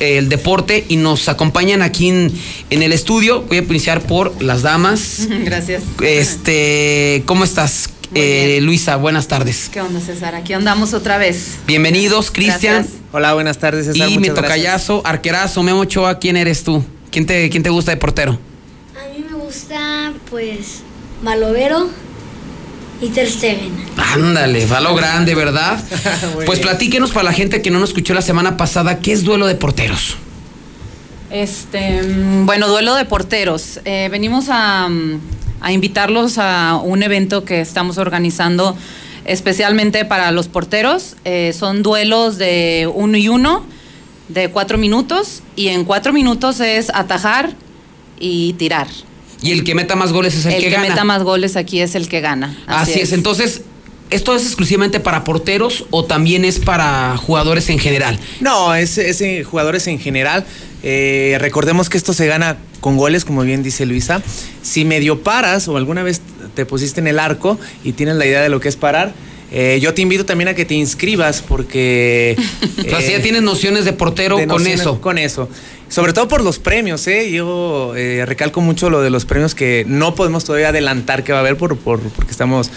el, deporte y nos acompañan aquí en, en el estudio estudio. Voy a iniciar por las damas. (laughs) Gracias. Este, ¿cómo estás? Eh, Luisa, buenas tardes. ¿Qué onda, César? Aquí andamos otra vez. Bienvenidos, Cristian. Hola, buenas tardes, César. Y mi tocayazo, arquerazo, Memo Ochoa, ¿quién eres tú? ¿Quién te, ¿Quién te gusta de portero? A mí me gusta, pues, Malovero y Ter Stegen. Ándale, falo grande, ¿verdad? (laughs) pues platíquenos para la gente que no nos escuchó la semana pasada, ¿qué es duelo de porteros? Este, bueno, duelo de porteros. Eh, venimos a, a, invitarlos a un evento que estamos organizando especialmente para los porteros. Eh, son duelos de uno y uno, de cuatro minutos, y en cuatro minutos es atajar y tirar. Y el que meta más goles es el, que, gana. El que meta más goles aquí es el que gana. Así, Así es. es. Entonces, ¿Esto es exclusivamente para porteros o también es para jugadores en general? No, es, es en jugadores en general. Eh, recordemos que esto se gana con goles, como bien dice Luisa. Si medio paras o alguna vez te pusiste en el arco y tienes la idea de lo que es parar, eh, yo te invito también a que te inscribas porque... Eh, (laughs) o sea, ya tienes nociones de portero de con eso. Con eso. Sobre todo por los premios, ¿eh? Yo eh, recalco mucho lo de los premios que no podemos todavía adelantar que va a haber por, por porque estamos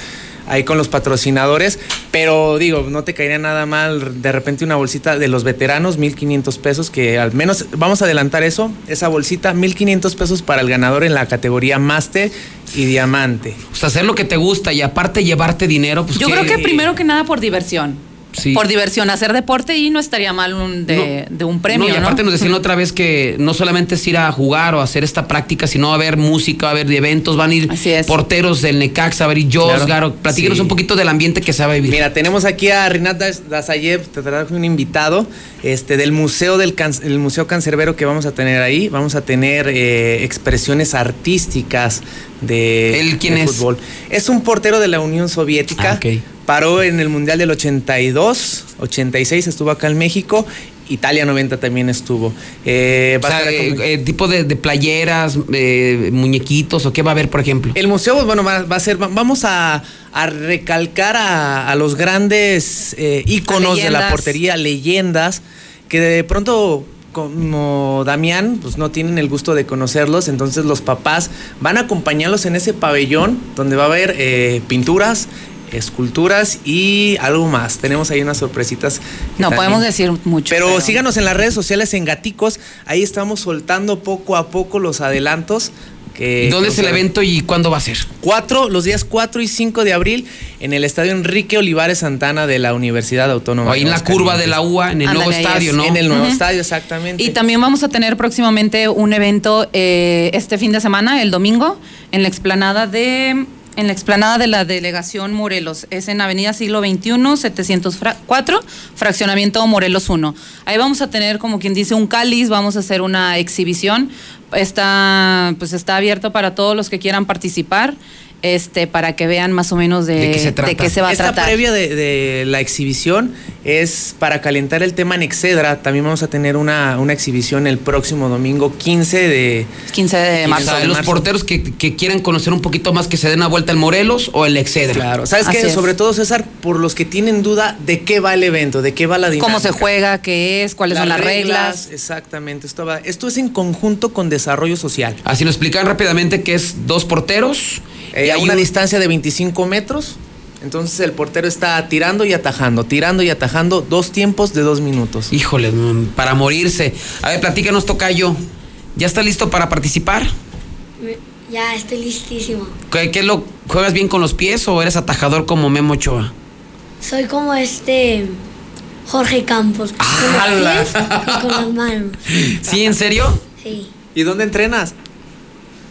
ahí con los patrocinadores, pero digo, no te caería nada mal de repente una bolsita de los veteranos, 1500 pesos, que al menos vamos a adelantar eso, esa bolsita, 1500 pesos para el ganador en la categoría máster y diamante. O sea, hacer lo que te gusta y aparte llevarte dinero, pues Yo creo que primero que nada por diversión. Por diversión, hacer deporte y no estaría mal un de, de, un premio. No, y aparte nos decían otra vez que no solamente es ir a jugar o hacer esta práctica, sino a ver música, a ver eventos, van a ir porteros del Necaxa, a ver y Josgar. Claro. Platíquenos sí. un poquito del ambiente que se va a vivir. Mira, tenemos aquí a Rinat Dazayev, te trajo un invitado este, del Museo del Can el Museo Cancerbero que vamos a tener ahí. Vamos a tener eh, expresiones artísticas de, ¿El quién de es? fútbol. Es un portero de la Unión Soviética. Ah, okay paró en el Mundial del 82, 86 estuvo acá en México. Italia 90 también estuvo. Eh, o sea, eh, eh, tipo de, de playeras, eh, muñequitos o qué va a haber, por ejemplo. El museo, bueno, va, va a ser, vamos a, a recalcar a, a, los grandes íconos de la portería, leyendas, que de pronto como Damián, pues no tienen el gusto de conocerlos, entonces los papás van a acompañarlos en ese pabellón donde va a haber eh, pinturas, esculturas y algo más. Tenemos ahí unas sorpresitas. No también. podemos decir mucho. Pero, pero, síganos en las redes sociales en Gaticos. Ahí estamos soltando poco a poco los adelantos. Que, ¿Dónde es el evento y cuándo va a ser? Cuatro, los días 4 y 5 de abril en el estadio Enrique Olivares Santana de la Universidad Autónoma. Ahí en la curva de la UA, en el Andale, nuevo estadio, ¿no? En el nuevo uh -huh. estadio, exactamente. Y también vamos a tener próximamente un evento eh, este fin de semana, el domingo, en la explanada de en la explanada de la delegación Morelos. Es en Avenida Siglo XXI, 704, fraccionamiento Morelos 1. Ahí vamos a tener, como quien dice, un cáliz, vamos a hacer una exhibición. Está, pues está abierto para todos los que quieran participar este, para que vean más o menos de, qué, se va a Esta tratar. previa de, la exhibición es para calentar el tema en Excedra. También vamos a tener una, una exhibición el próximo domingo 15 de, 15 de marzo. de los porteros que, que, quieran conocer un poquito más que se den una vuelta al Morelos o el Excedra. Claro, ¿sabes qué? Sobre todo, César, por los que tienen duda de qué va el evento, de qué va la dinámica. Cómo se juega, qué es, cuáles son las reglas. Exactamente, esto, va, esto es en conjunto con desarrollo social. Así nos explican rápidamente que es dos porteros eh, a una distancia de 25 metros. Entonces el portero está tirando y atajando, tirando y atajando, dos tiempos de dos minutos. Híjole, mm, para morirse. A ver, platícanos, Tocayo. ¿Ya está listo para participar? Ya, estoy listísimo. ¿Qué, lo juegas bien con los pies o eres atajador como Memo Ochoa? Soy como este Jorge Campos, con los pies y con las manos. (laughs) ¿Sí, en serio? Sí. ¿Y dónde entrenas?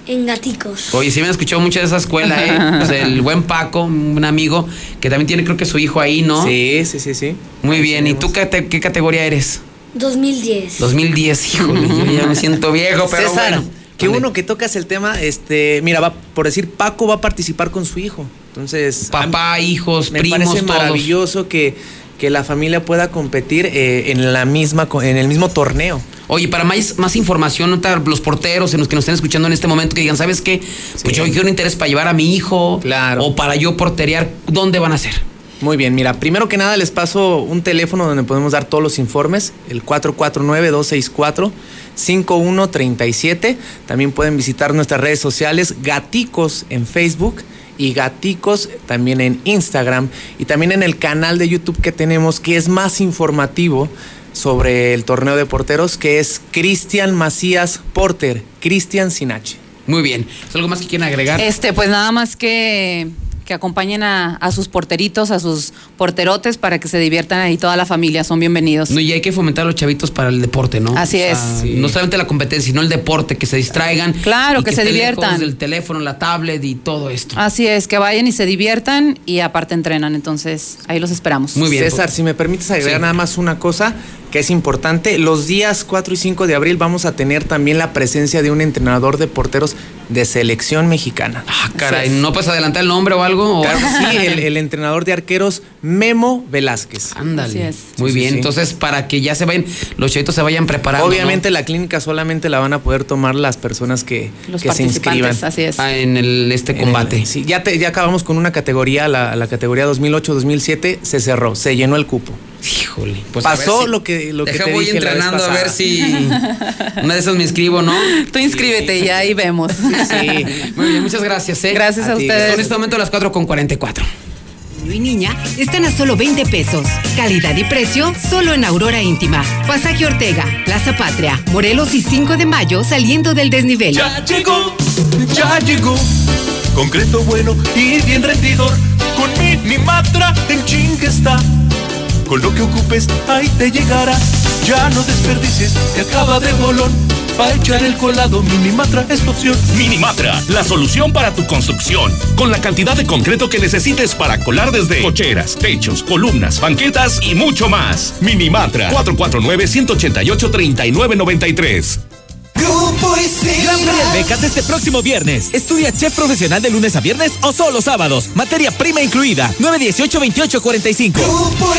En Gaticos. Oye, sí me han escuchado mucho de esa escuela, ¿eh? (laughs) Pues el buen Paco, un amigo, que también tiene creo que su hijo ahí, ¿no? Sí, sí, sí, sí. Muy bien. ¿Y tú qué, qué, categoría eres? 2010. 2010, híjole, yo ya me siento viejo, pero César, bueno. Qué uno que tocas el tema, este, mira, va, por decir, Paco va a participar con su hijo. Entonces, papá, hijos, me primos, parece maravilloso que, que la familia pueda competir eh, en la misma, en el mismo torneo. Oye, para más, más información, los porteros en los que nos estén escuchando en este momento, que digan, ¿sabes qué? Pues yo quiero un interés para llevar a mi hijo. Claro. O para yo porterear, ¿dónde van a ser? Muy bien, mira, primero que nada les paso un teléfono donde podemos dar todos los informes, el 449-264-5137. También pueden visitar nuestras redes sociales, Gaticos en Facebook y Gaticos también en Instagram y también en el canal de YouTube que tenemos que es más informativo sobre el torneo de porteros, que es Cristian Macías Porter, Cristian Sinache. Muy bien. ¿Es algo más que quieren agregar? Este, pues nada más que que acompañen a, sus porteritos, a sus porterotes para que se diviertan ahí toda la familia, son bienvenidos. No, y hay que fomentar a los chavitos para el deporte, ¿no? Así es. No solamente la competencia, sino el deporte, que se distraigan. Claro, que, se diviertan. El teléfono, la tablet y todo esto. Así es, que vayan y se diviertan y aparte entrenan, entonces ahí los esperamos. Muy bien. César, si me permites agregar nada más una cosa que es importante, los días 4 y 5 de abril vamos a tener también la presencia de un entrenador de porteros de selección mexicana. Ah, caray, ¿no puedes adelantar el nombre o algo? Claro sí, el, entrenador de arqueros Memo Velázquez. Ándale. Muy bien, entonces para que ya se vayan, los chavitos se vayan preparando. Obviamente la clínica solamente la van a poder tomar las personas que, se inscriban. Así es. Ah, en el, este combate. sí, ya, ya acabamos con una categoría, la, la categoría 2008-2007, se cerró, se llenó el cupo. Híjole, pues pasó lo que lo que te voy entrenando a ver si (laughs) una de esas me inscribo, ¿no? Tú inscríbete y ahí vemos. Sí. Muy bien, muchas gracias, ¿eh? Gracias a, ustedes. En este momento las 4 con 44 y niña están a solo 20 pesos. Calidad y precio solo en Aurora Íntima. Pasaje Ortega, Plaza Patria, Morelos y 5 de mayo saliendo del desnivel. Ya llegó, ya llegó. Concreto bueno y bien rendidor. Con mi Matra en ching está. Con lo que ocupes, ahí te llegará. Ya no desperdicies, te acaba de bolón. Para echar el colado, Minimatra es tu opción. Minimatra, la solución para tu construcción. Con la cantidad de concreto que necesites para colar desde cocheras, techos, columnas, banquetas y mucho más. Minimatra, 449-188-3993. Grupo Gran Feria de Becas este próximo viernes. Estudia chef profesional de lunes a viernes o solo sábados. Materia prima incluida. 918-2845. Grupo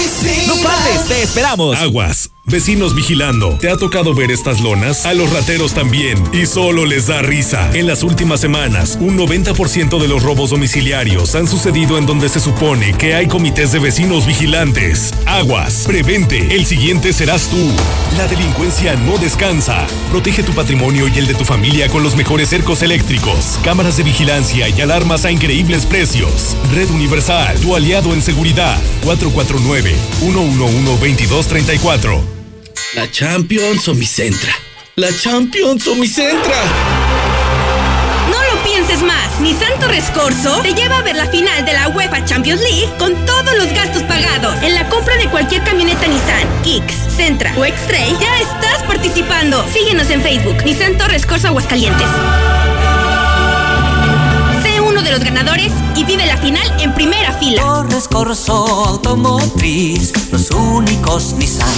No faltes, te esperamos. Aguas. Vecinos vigilando. ¿Te ha tocado ver estas lonas? A los rateros también. Y solo les da risa. En las últimas semanas, un 90% de los robos domiciliarios han sucedido en donde se supone que hay comités de vecinos vigilantes. Aguas. Prevente. El siguiente serás tú. La delincuencia no descansa. Protege tu patrimonio y el de tu familia con los mejores cercos eléctricos, cámaras de vigilancia y alarmas a increíbles precios. Red Universal, tu aliado en seguridad. 449 111 2234. La Champions o mi Centra. La Champions o mi Centra. No lo pienses más. Nissan Torres te lleva a ver la final de la UEFA Champions League con todos los gastos pagados. En la compra de cualquier camioneta Nissan, Kicks, Centra o X-Trail, ya estás participando. Síguenos en Facebook. Nissan Torres Corso Aguascalientes de los ganadores y vive la final en primera fila. Torres Corso Automotriz, los únicos Nissan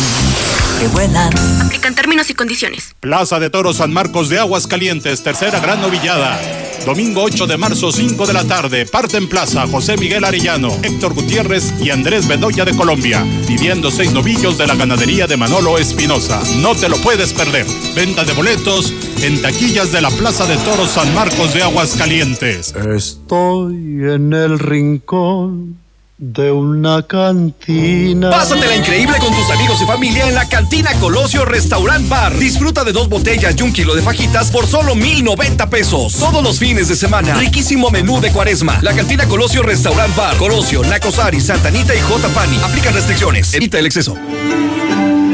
que vuelan. Aplican términos y condiciones. Plaza de Toros San Marcos de Aguas Calientes, tercera gran novillada. Domingo 8 de marzo, 5 de la tarde. Parte en plaza José Miguel Arellano, Héctor Gutiérrez y Andrés Bedoya de Colombia. Viviendo seis novillos de la ganadería de Manolo Espinosa. No te lo puedes perder. Venta de boletos en taquillas de la Plaza de Toros San Marcos de Aguascalientes. Estoy en el rincón de una cantina. Pásatela increíble con tus amigos y familia en la cantina Colosio Restaurant Bar. Disfruta de dos botellas y un kilo de fajitas por solo mil noventa pesos. Todos los fines de semana. Riquísimo menú de cuaresma. La cantina Colosio Restaurant Bar. Colosio, Nacosari, Santanita y J. Pani. Aplica restricciones. Evita el exceso.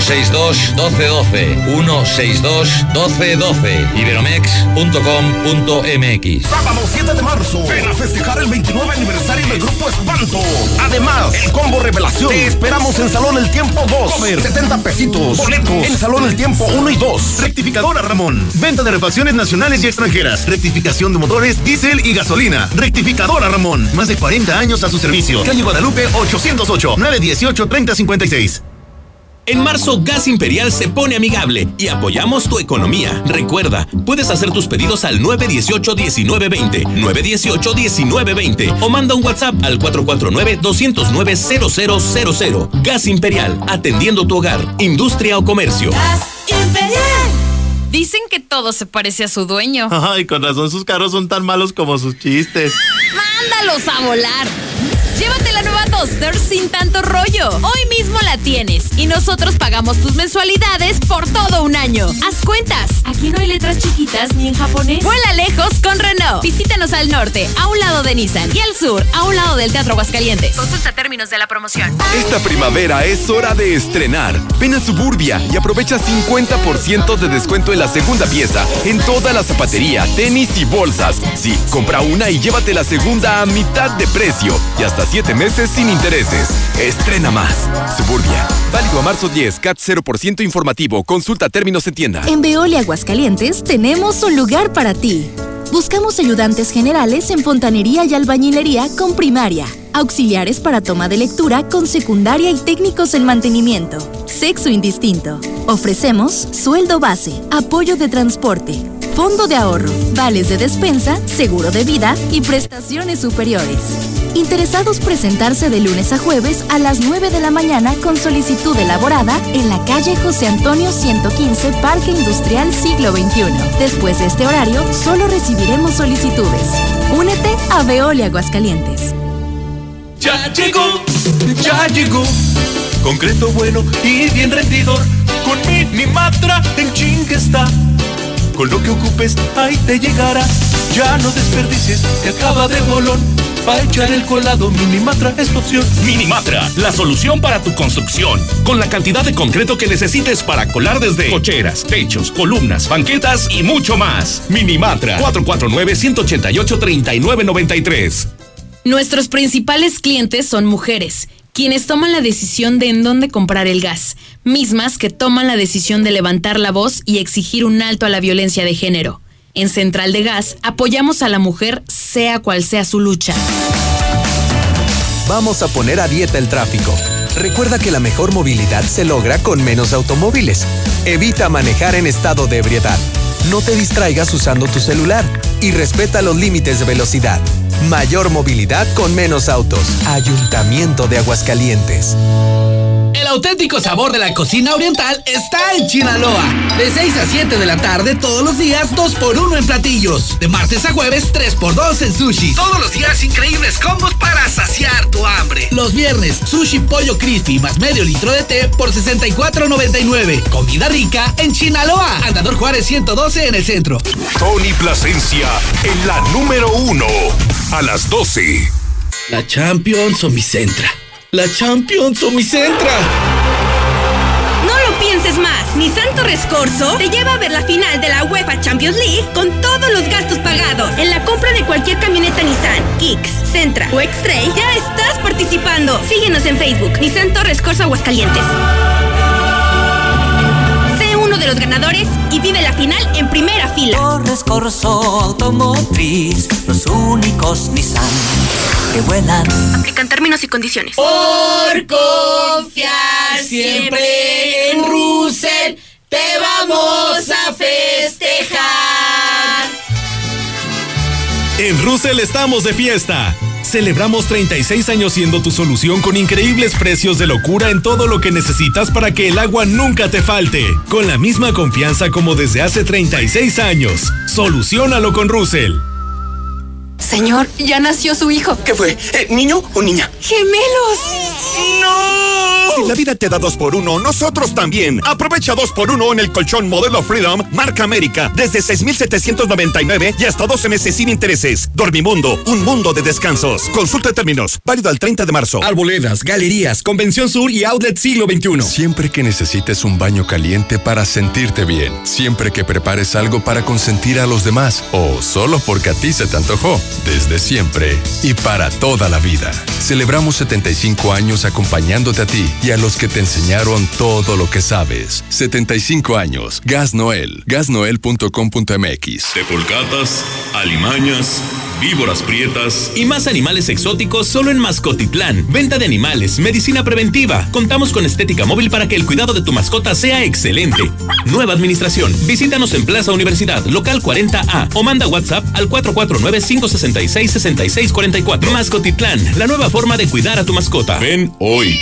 162 1212 162 1212 iberomex.com.mx Sábado 7 de marzo, ven a festejar el 29 aniversario del Grupo Espanto. Además, el combo revelación. Te esperamos en Salón El Tiempo 2. Comer 70 pesitos. Boletos en Salón El Tiempo 1 y 2. Rectificadora Ramón. Venta de refacciones nacionales y extranjeras. Rectificación de motores, diésel y gasolina. Rectificadora Ramón. Más de 40 años a su servicio. Calle Guadalupe 808 918 3056. En marzo, Gas Imperial se pone amigable y apoyamos tu economía. Recuerda, puedes hacer tus pedidos al 918-1920, 918-1920 o manda un WhatsApp al 449-209-0000. Gas Imperial, atendiendo tu hogar, industria o comercio. Gas Imperial. Dicen que todo se parece a su dueño. Ay, con razón sus carros son tan malos como sus chistes. Mándalos a volar. Duster sin tanto rollo. Hoy mismo la tienes y nosotros pagamos tus mensualidades por todo un año. Haz cuentas. Aquí no hay letras chiquitas ni en japonés. Vuela lejos con Renault. Visítanos al norte, a un lado de Nissan y al sur, a un lado del Teatro Aguascalientes. Consulta términos de la promoción. Esta primavera es hora de estrenar. Ven a Suburbia y aprovecha 50% de descuento en la segunda pieza en toda la zapatería, tenis y bolsas. Sí, compra una y llévate la segunda a mitad de precio y hasta 7 meses sin intereses. Estrena más. Suburbia. Válido a marzo 10, CAT 0% informativo. Consulta términos en tienda. En Veolia Aguascalientes tenemos un lugar para ti. Buscamos ayudantes generales en fontanería y albañilería con primaria, auxiliares para toma de lectura con secundaria y técnicos en mantenimiento, sexo indistinto. Ofrecemos sueldo base, apoyo de transporte, fondo de ahorro, vales de despensa, seguro de vida y prestaciones superiores. Interesados presentarse de lunes a jueves a las 9 de la mañana con solicitud elaborada en la calle José Antonio 115, Parque Industrial Siglo XXI. Después de este horario, solo recibiremos solicitudes. Únete a Veolia Aguascalientes. Ya llegó, ya llegó. Concreto bueno y bien rendidor. Con mi Matra en ching está. Con lo que ocupes, ahí te llegará. Ya no desperdicies, te acaba de bolón. Para echar el colado, Minimatra es tu opción. Minimatra, la solución para tu construcción. Con la cantidad de concreto que necesites para colar desde cocheras, techos, columnas, banquetas y mucho más. Minimatra, 449-188-3993. Nuestros principales clientes son mujeres, quienes toman la decisión de en dónde comprar el gas, mismas que toman la decisión de levantar la voz y exigir un alto a la violencia de género. En Central de Gas apoyamos a la mujer sea cual sea su lucha. Vamos a poner a dieta el tráfico. Recuerda que la mejor movilidad se logra con menos automóviles. Evita manejar en estado de ebriedad. No te distraigas usando tu celular y respeta los límites de velocidad. Mayor movilidad con menos autos. Ayuntamiento de Aguascalientes. El auténtico sabor de la cocina oriental está en Chinaloa. De 6 a 7 de la tarde todos los días 2 por 1 en platillos. De martes a jueves 3 por 2 en sushi. Todos los días increíbles combos para saciar tu hambre. Los viernes sushi pollo crispy más medio litro de té por 64.99. Comida rica en Chinaloa. Andador Juárez 112 en el centro. Tony Plasencia en la número 1 a las 12. La Champions o mi centra. La Champions o mi centra. No lo pienses más. Nissan Torres Corso te lleva a ver la final de la UEFA Champions League con todos los gastos pagados. En la compra de cualquier camioneta Nissan, Kicks, Sentra o X-Trail, ya estás participando. Síguenos en Facebook, Nissan Torres Corso Aguascalientes los ganadores y vive la final en primera fila. Torres Corso Automotriz, los únicos Nissan que vuelan. Aplican términos y condiciones. Por confiar siempre en Russell, te vamos a festejar. En Russell estamos de fiesta. Celebramos 36 años siendo tu solución con increíbles precios de locura en todo lo que necesitas para que el agua nunca te falte. Con la misma confianza como desde hace 36 años. Solucionalo con Russell. Señor, ya nació su hijo. ¿Qué fue? Eh, ¿Niño o niña? ¡Gemelos! ¡No! Si la vida te da dos por uno, nosotros también. Aprovecha dos por uno en el colchón modelo Freedom, marca América, desde 6,799 y hasta 12 meses sin intereses. Dormimundo, un mundo de descansos. Consulta términos, válido al 30 de marzo. Arboledas, galerías, Convención Sur y Outlet Siglo XXI. Siempre que necesites un baño caliente para sentirte bien. Siempre que prepares algo para consentir a los demás. O solo porque a ti se te antojó desde siempre y para toda la vida. Celebramos 75 años acompañándote a ti y a los que te enseñaron todo lo que sabes. 75 años. Gas Noel. Gasnoel.com.mx. De polcatas, alimañas, víboras prietas y más animales exóticos solo en Mascotitlán. Venta de animales, medicina preventiva. Contamos con estética móvil para que el cuidado de tu mascota sea excelente. Nueva administración. Visítanos en Plaza Universidad, local 40A o manda WhatsApp al 449 566 6644. Mascotitlán, la nueva forma de cuidar a tu mascota. Ven hoy.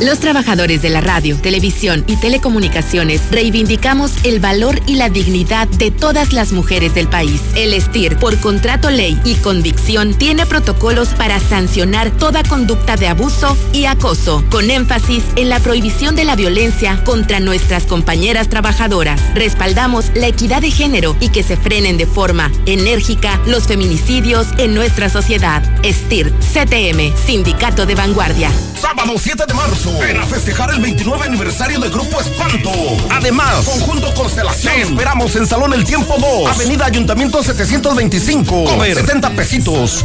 Los trabajadores de la radio, televisión y telecomunicaciones reivindicamos el valor y la dignidad de todas las mujeres del país. El STIR, por contrato ley y convicción, tiene protocolos para sancionar toda conducta de abuso y acoso, con énfasis en la prohibición de la violencia contra nuestras compañeras trabajadoras. Respaldamos la equidad de género y que se frenen de forma enérgica los feminicidios en nuestra sociedad. STIR, CTM, Sindicato de Vanguardia. Sábado 7 de marzo, ven a festejar el 29 aniversario de Grupo Espanto. Además, Conjunto Constelación. Te esperamos en Salón El Tiempo 2, Avenida Ayuntamiento 725. Comer 70 pesitos.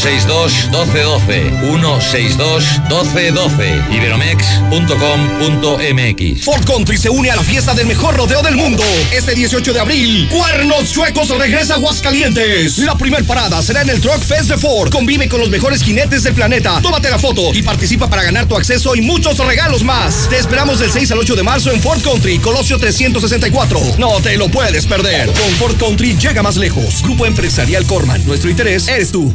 162 1212 162 1212 iberomex.com.mx Ford Country se une a la fiesta del mejor rodeo del mundo. Este 18 de abril, Cuernos Chuecos regresa a Aguascalientes. La primer parada será en el Truck Fest de Ford. Convive con los mejores jinetes del planeta. Tómate la foto y participa para ganar tu acceso y muchos regalos más. Te esperamos del 6 al 8 de marzo en Ford Country, Colosio 364. No te lo puedes perder. Con Ford Country llega más lejos. Grupo Empresarial Corman. Nuestro interés eres tú.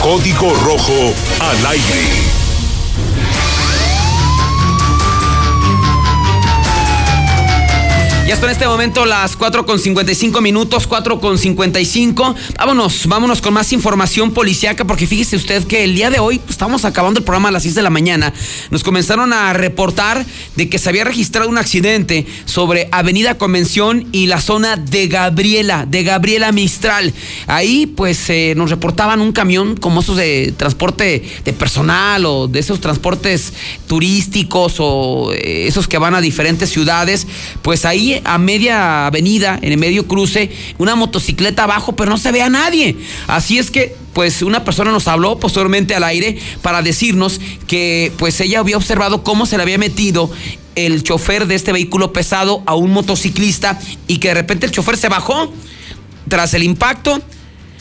Código Rojo al aire. Ya son en este momento las 4 con 55 minutos, 4 con 55. Vámonos, vámonos con más información policiaca, porque fíjese usted que el día de hoy, pues, estamos acabando el programa a las 6 de la mañana, nos comenzaron a reportar de que se había registrado un accidente sobre Avenida Convención y la zona de Gabriela, de Gabriela Mistral. Ahí, pues, eh, nos reportaban un camión como esos de transporte de personal o de esos transportes turísticos o eh, esos que van a diferentes ciudades. Pues ahí a media avenida, en el medio cruce, una motocicleta abajo, pero no se ve a nadie. Así es que, pues, una persona nos habló posteriormente al aire para decirnos que, pues, ella había observado cómo se le había metido el chofer de este vehículo pesado a un motociclista y que de repente el chofer se bajó tras el impacto,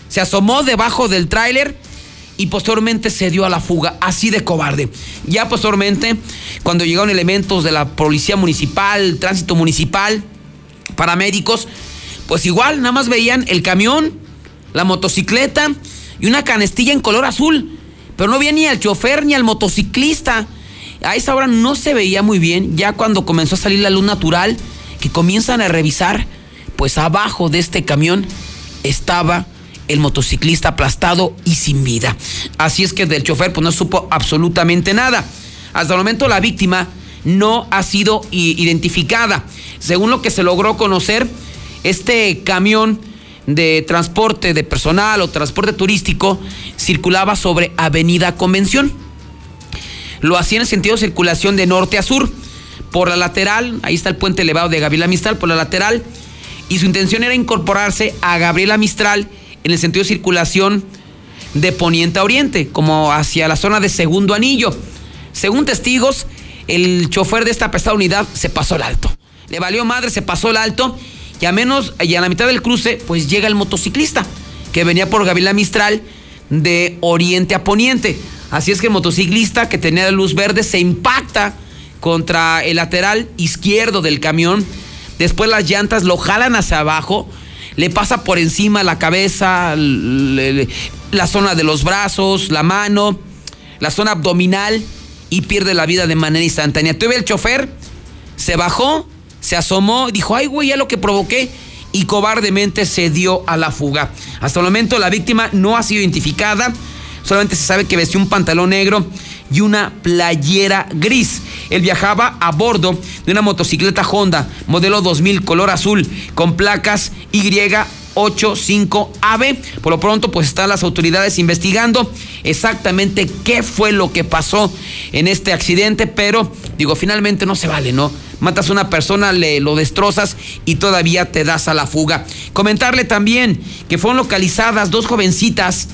se asomó debajo del tráiler y posteriormente se dio a la fuga, así de cobarde. Ya posteriormente, cuando llegaron elementos de la policía municipal, tránsito municipal, paramédicos, pues igual, nada más veían el camión, la motocicleta y una canestilla en color azul, pero no veía ni al chofer ni al motociclista. A esa hora no se veía muy bien, ya cuando comenzó a salir la luz natural, que comienzan a revisar, pues abajo de este camión estaba el motociclista aplastado y sin vida. Así es que del chofer pues no supo absolutamente nada. Hasta el momento la víctima no ha sido identificada. Según lo que se logró conocer, este camión de transporte de personal o transporte turístico circulaba sobre Avenida Convención. Lo hacía en sentido de circulación de norte a sur. Por la lateral, ahí está el puente elevado de Gabriela Mistral, por la lateral. Y su intención era incorporarse a Gabriela Mistral en el sentido de circulación de poniente a oriente, como hacia la zona de segundo anillo. Según testigos, el chofer de esta pesada unidad se pasó el alto. Le valió madre, se pasó el alto y a menos, y a la mitad del cruce, pues llega el motociclista que venía por Gabriela Mistral de oriente a poniente. Así es que el motociclista que tenía la luz verde se impacta contra el lateral izquierdo del camión. Después las llantas lo jalan hacia abajo le pasa por encima la cabeza, la zona de los brazos, la mano, la zona abdominal y pierde la vida de manera instantánea. Tuve el chofer, se bajó, se asomó, dijo, ay güey, ya lo que provoqué y cobardemente se dio a la fuga. Hasta el momento la víctima no ha sido identificada, solamente se sabe que vestió un pantalón negro y una playera gris. Él viajaba a bordo de una motocicleta Honda, modelo 2000, color azul, con placas Y85AB. Por lo pronto, pues están las autoridades investigando exactamente qué fue lo que pasó en este accidente, pero digo, finalmente no se vale, ¿no? Matas a una persona, le lo destrozas y todavía te das a la fuga. Comentarle también que fueron localizadas dos jovencitas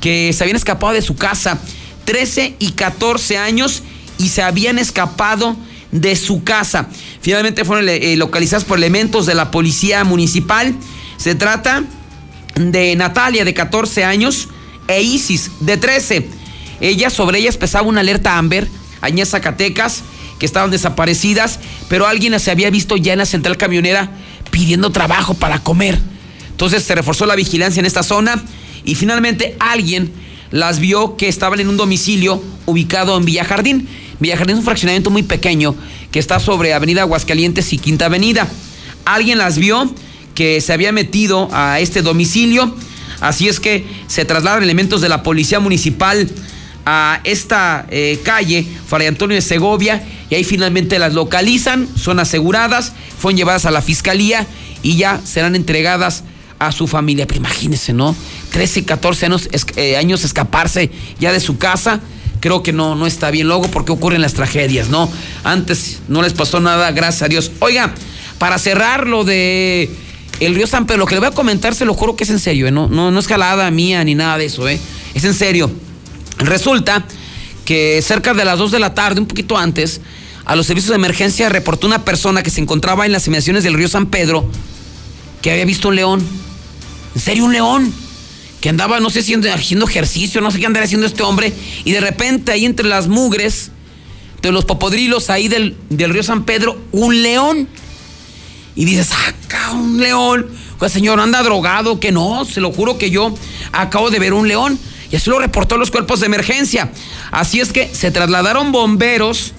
que se habían escapado de su casa 13 y 14 años y se habían escapado de su casa. Finalmente fueron eh, localizadas por elementos de la policía municipal. Se trata de Natalia, de 14 años, e Isis, de 13. Ella, sobre ellas pesaba una alerta Amber, en Zacatecas, que estaban desaparecidas, pero alguien las había visto ya en la central camionera pidiendo trabajo para comer. Entonces se reforzó la vigilancia en esta zona y finalmente alguien las vio que estaban en un domicilio ubicado en Villjardín. Villjardín es un fraccionamiento muy pequeño que está sobre Avenida Aguascalientes y Quinta Avenida. Alguien las vio que se había metido a este domicilio, así es que se trasladan elementos de la Policía Municipal a esta eh, calle, Fray Antonio de Segovia, y ahí finalmente las localizan, son aseguradas, fueron llevadas a la fiscalía y ya serán entregadas a su familia. Pero imagínense, ¿no? 13, 14 años, eh, años escaparse ya de su casa, creo que no, no está bien. Luego, porque ocurren las tragedias, no? Antes no les pasó nada, gracias a Dios. Oiga, para cerrar lo de el río San Pedro, lo que le voy a comentar, se lo juro que es en serio, ¿eh? no, no, no es calada mía ni nada de eso, ¿eh? Es en serio. Resulta que cerca de las 2 de la tarde, un poquito antes, a los servicios de emergencia reportó una persona que se encontraba en las inmediaciones del río San Pedro que había visto un león. En serio, un león que andaba, no sé si haciendo ejercicio, no sé qué andaba haciendo este hombre, y de repente ahí entre las mugres, de los popodrilos ahí del, río San Pedro, un león. Y dices, acá un león. Pues señor, anda drogado, que no, se lo juro que yo acabo de ver un león. Y así lo reportó los cuerpos de emergencia. Así es que se trasladaron bomberos.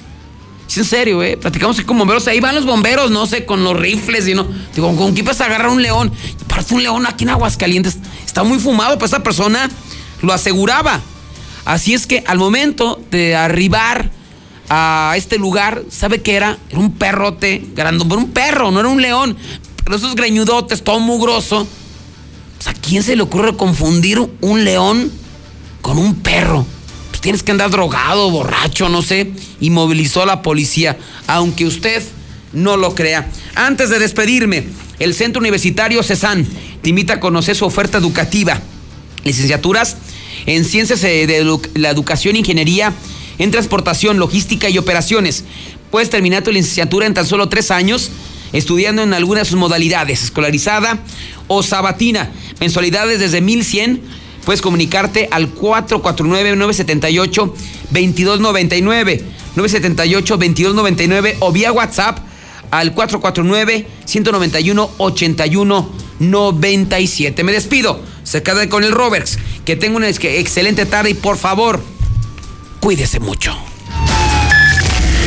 Es en serio, ¿eh? Platicamos con bomberos. Ahí van los bomberos, no sé, con los rifles y no. Digo, ¿con qué vas a agarrar un león? Parece un león aquí en Aguascalientes. Está muy fumado, pero esa persona lo aseguraba. Así es que al momento de arribar a este lugar, ¿sabe qué era? Era un perrote grande, un perro, no era un león. Pero esos greñudotes, todo mugroso. Pues, ¿A quién se le ocurre confundir un león con un perro? Pues tienes que andar drogado, borracho, no sé. Y movilizó a la policía, aunque usted no lo crea. Antes de despedirme, el Centro Universitario CESAN te invita a conocer su oferta educativa. Licenciaturas en Ciencias de la Educación Ingeniería en Transportación, Logística y Operaciones. Puedes terminar tu licenciatura en tan solo tres años estudiando en algunas de sus modalidades, escolarizada o sabatina. Mensualidades desde 1100 puedes comunicarte al 449-978-2299. 978-2299 o vía WhatsApp al 449-191-8197. Me despido. Se queda con el Roberts. Que tenga una excelente tarde y por favor, cuídese mucho.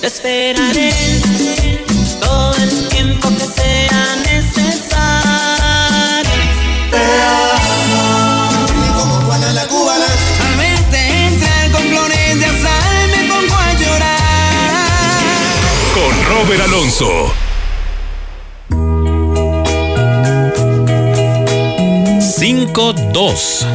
Te esperaré todo el tiempo que sea necesario. Te amo. Como Juana la cubana. Al verte entrar con flores de azar me pongo a llorar. Con Robert Alonso. Cinco, dos.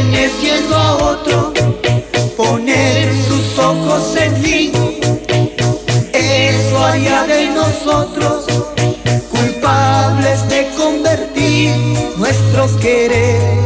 Perteneciendo a otro poner sus ojos en mí. Eso haría de nosotros culpables de convertir nuestro querer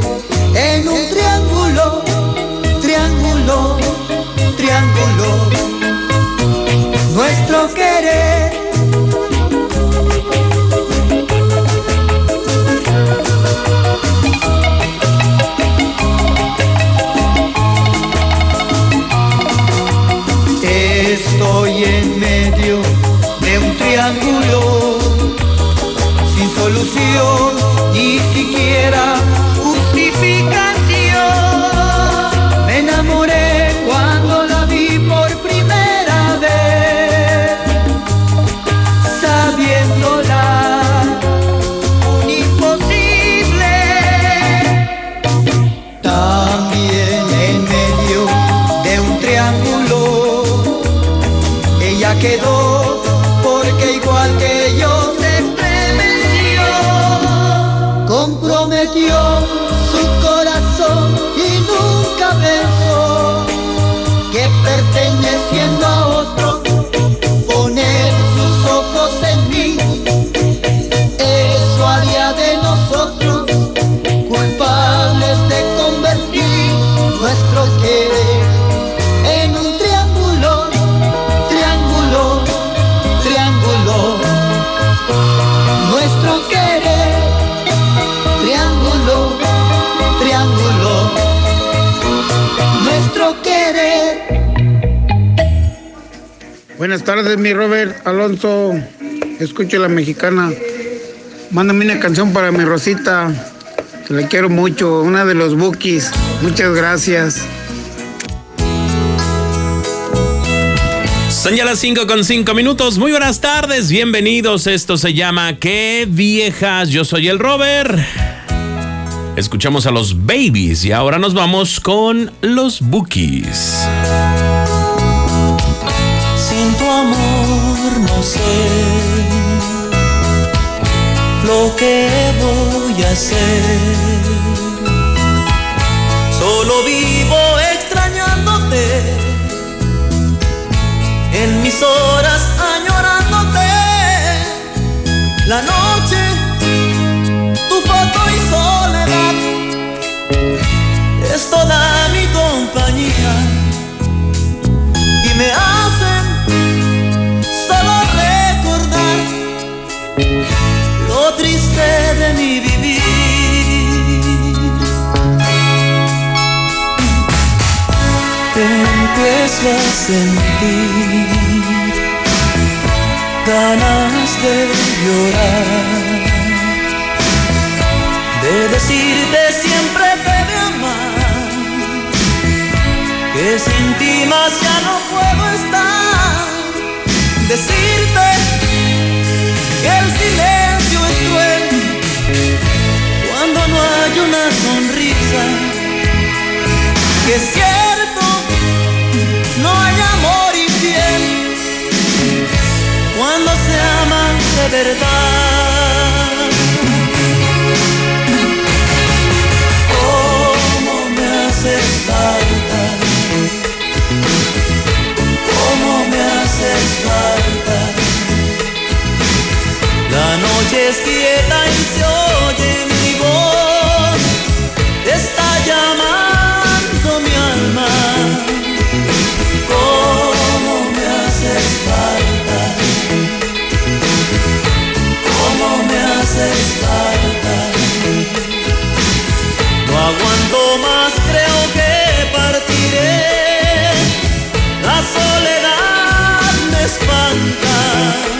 siquiera Buenas tardes, mi Robert Alonso. Escucho la mexicana. Mándame una canción para mi Rosita. Que la quiero mucho. Una de los bookies. Muchas gracias. Son ya las 5 con 5 minutos. Muy buenas tardes, bienvenidos. Esto se llama Qué viejas. Yo soy el Robert. Escuchamos a los babies y ahora nos vamos con los bookies. ¿Qué voy a hacer? Solo vivo extrañándote, en mis horas añorándote, la noche, empiezo a sentir ganas de llorar, de decirte siempre te de amar, que sin ti más ya no puedo estar, decirte que el silencio es cruel cuando no hay una sonrisa, que es de verdad. ¿Cómo me haces falta? ¿Cómo me haces falta? La noche es quieta. cinta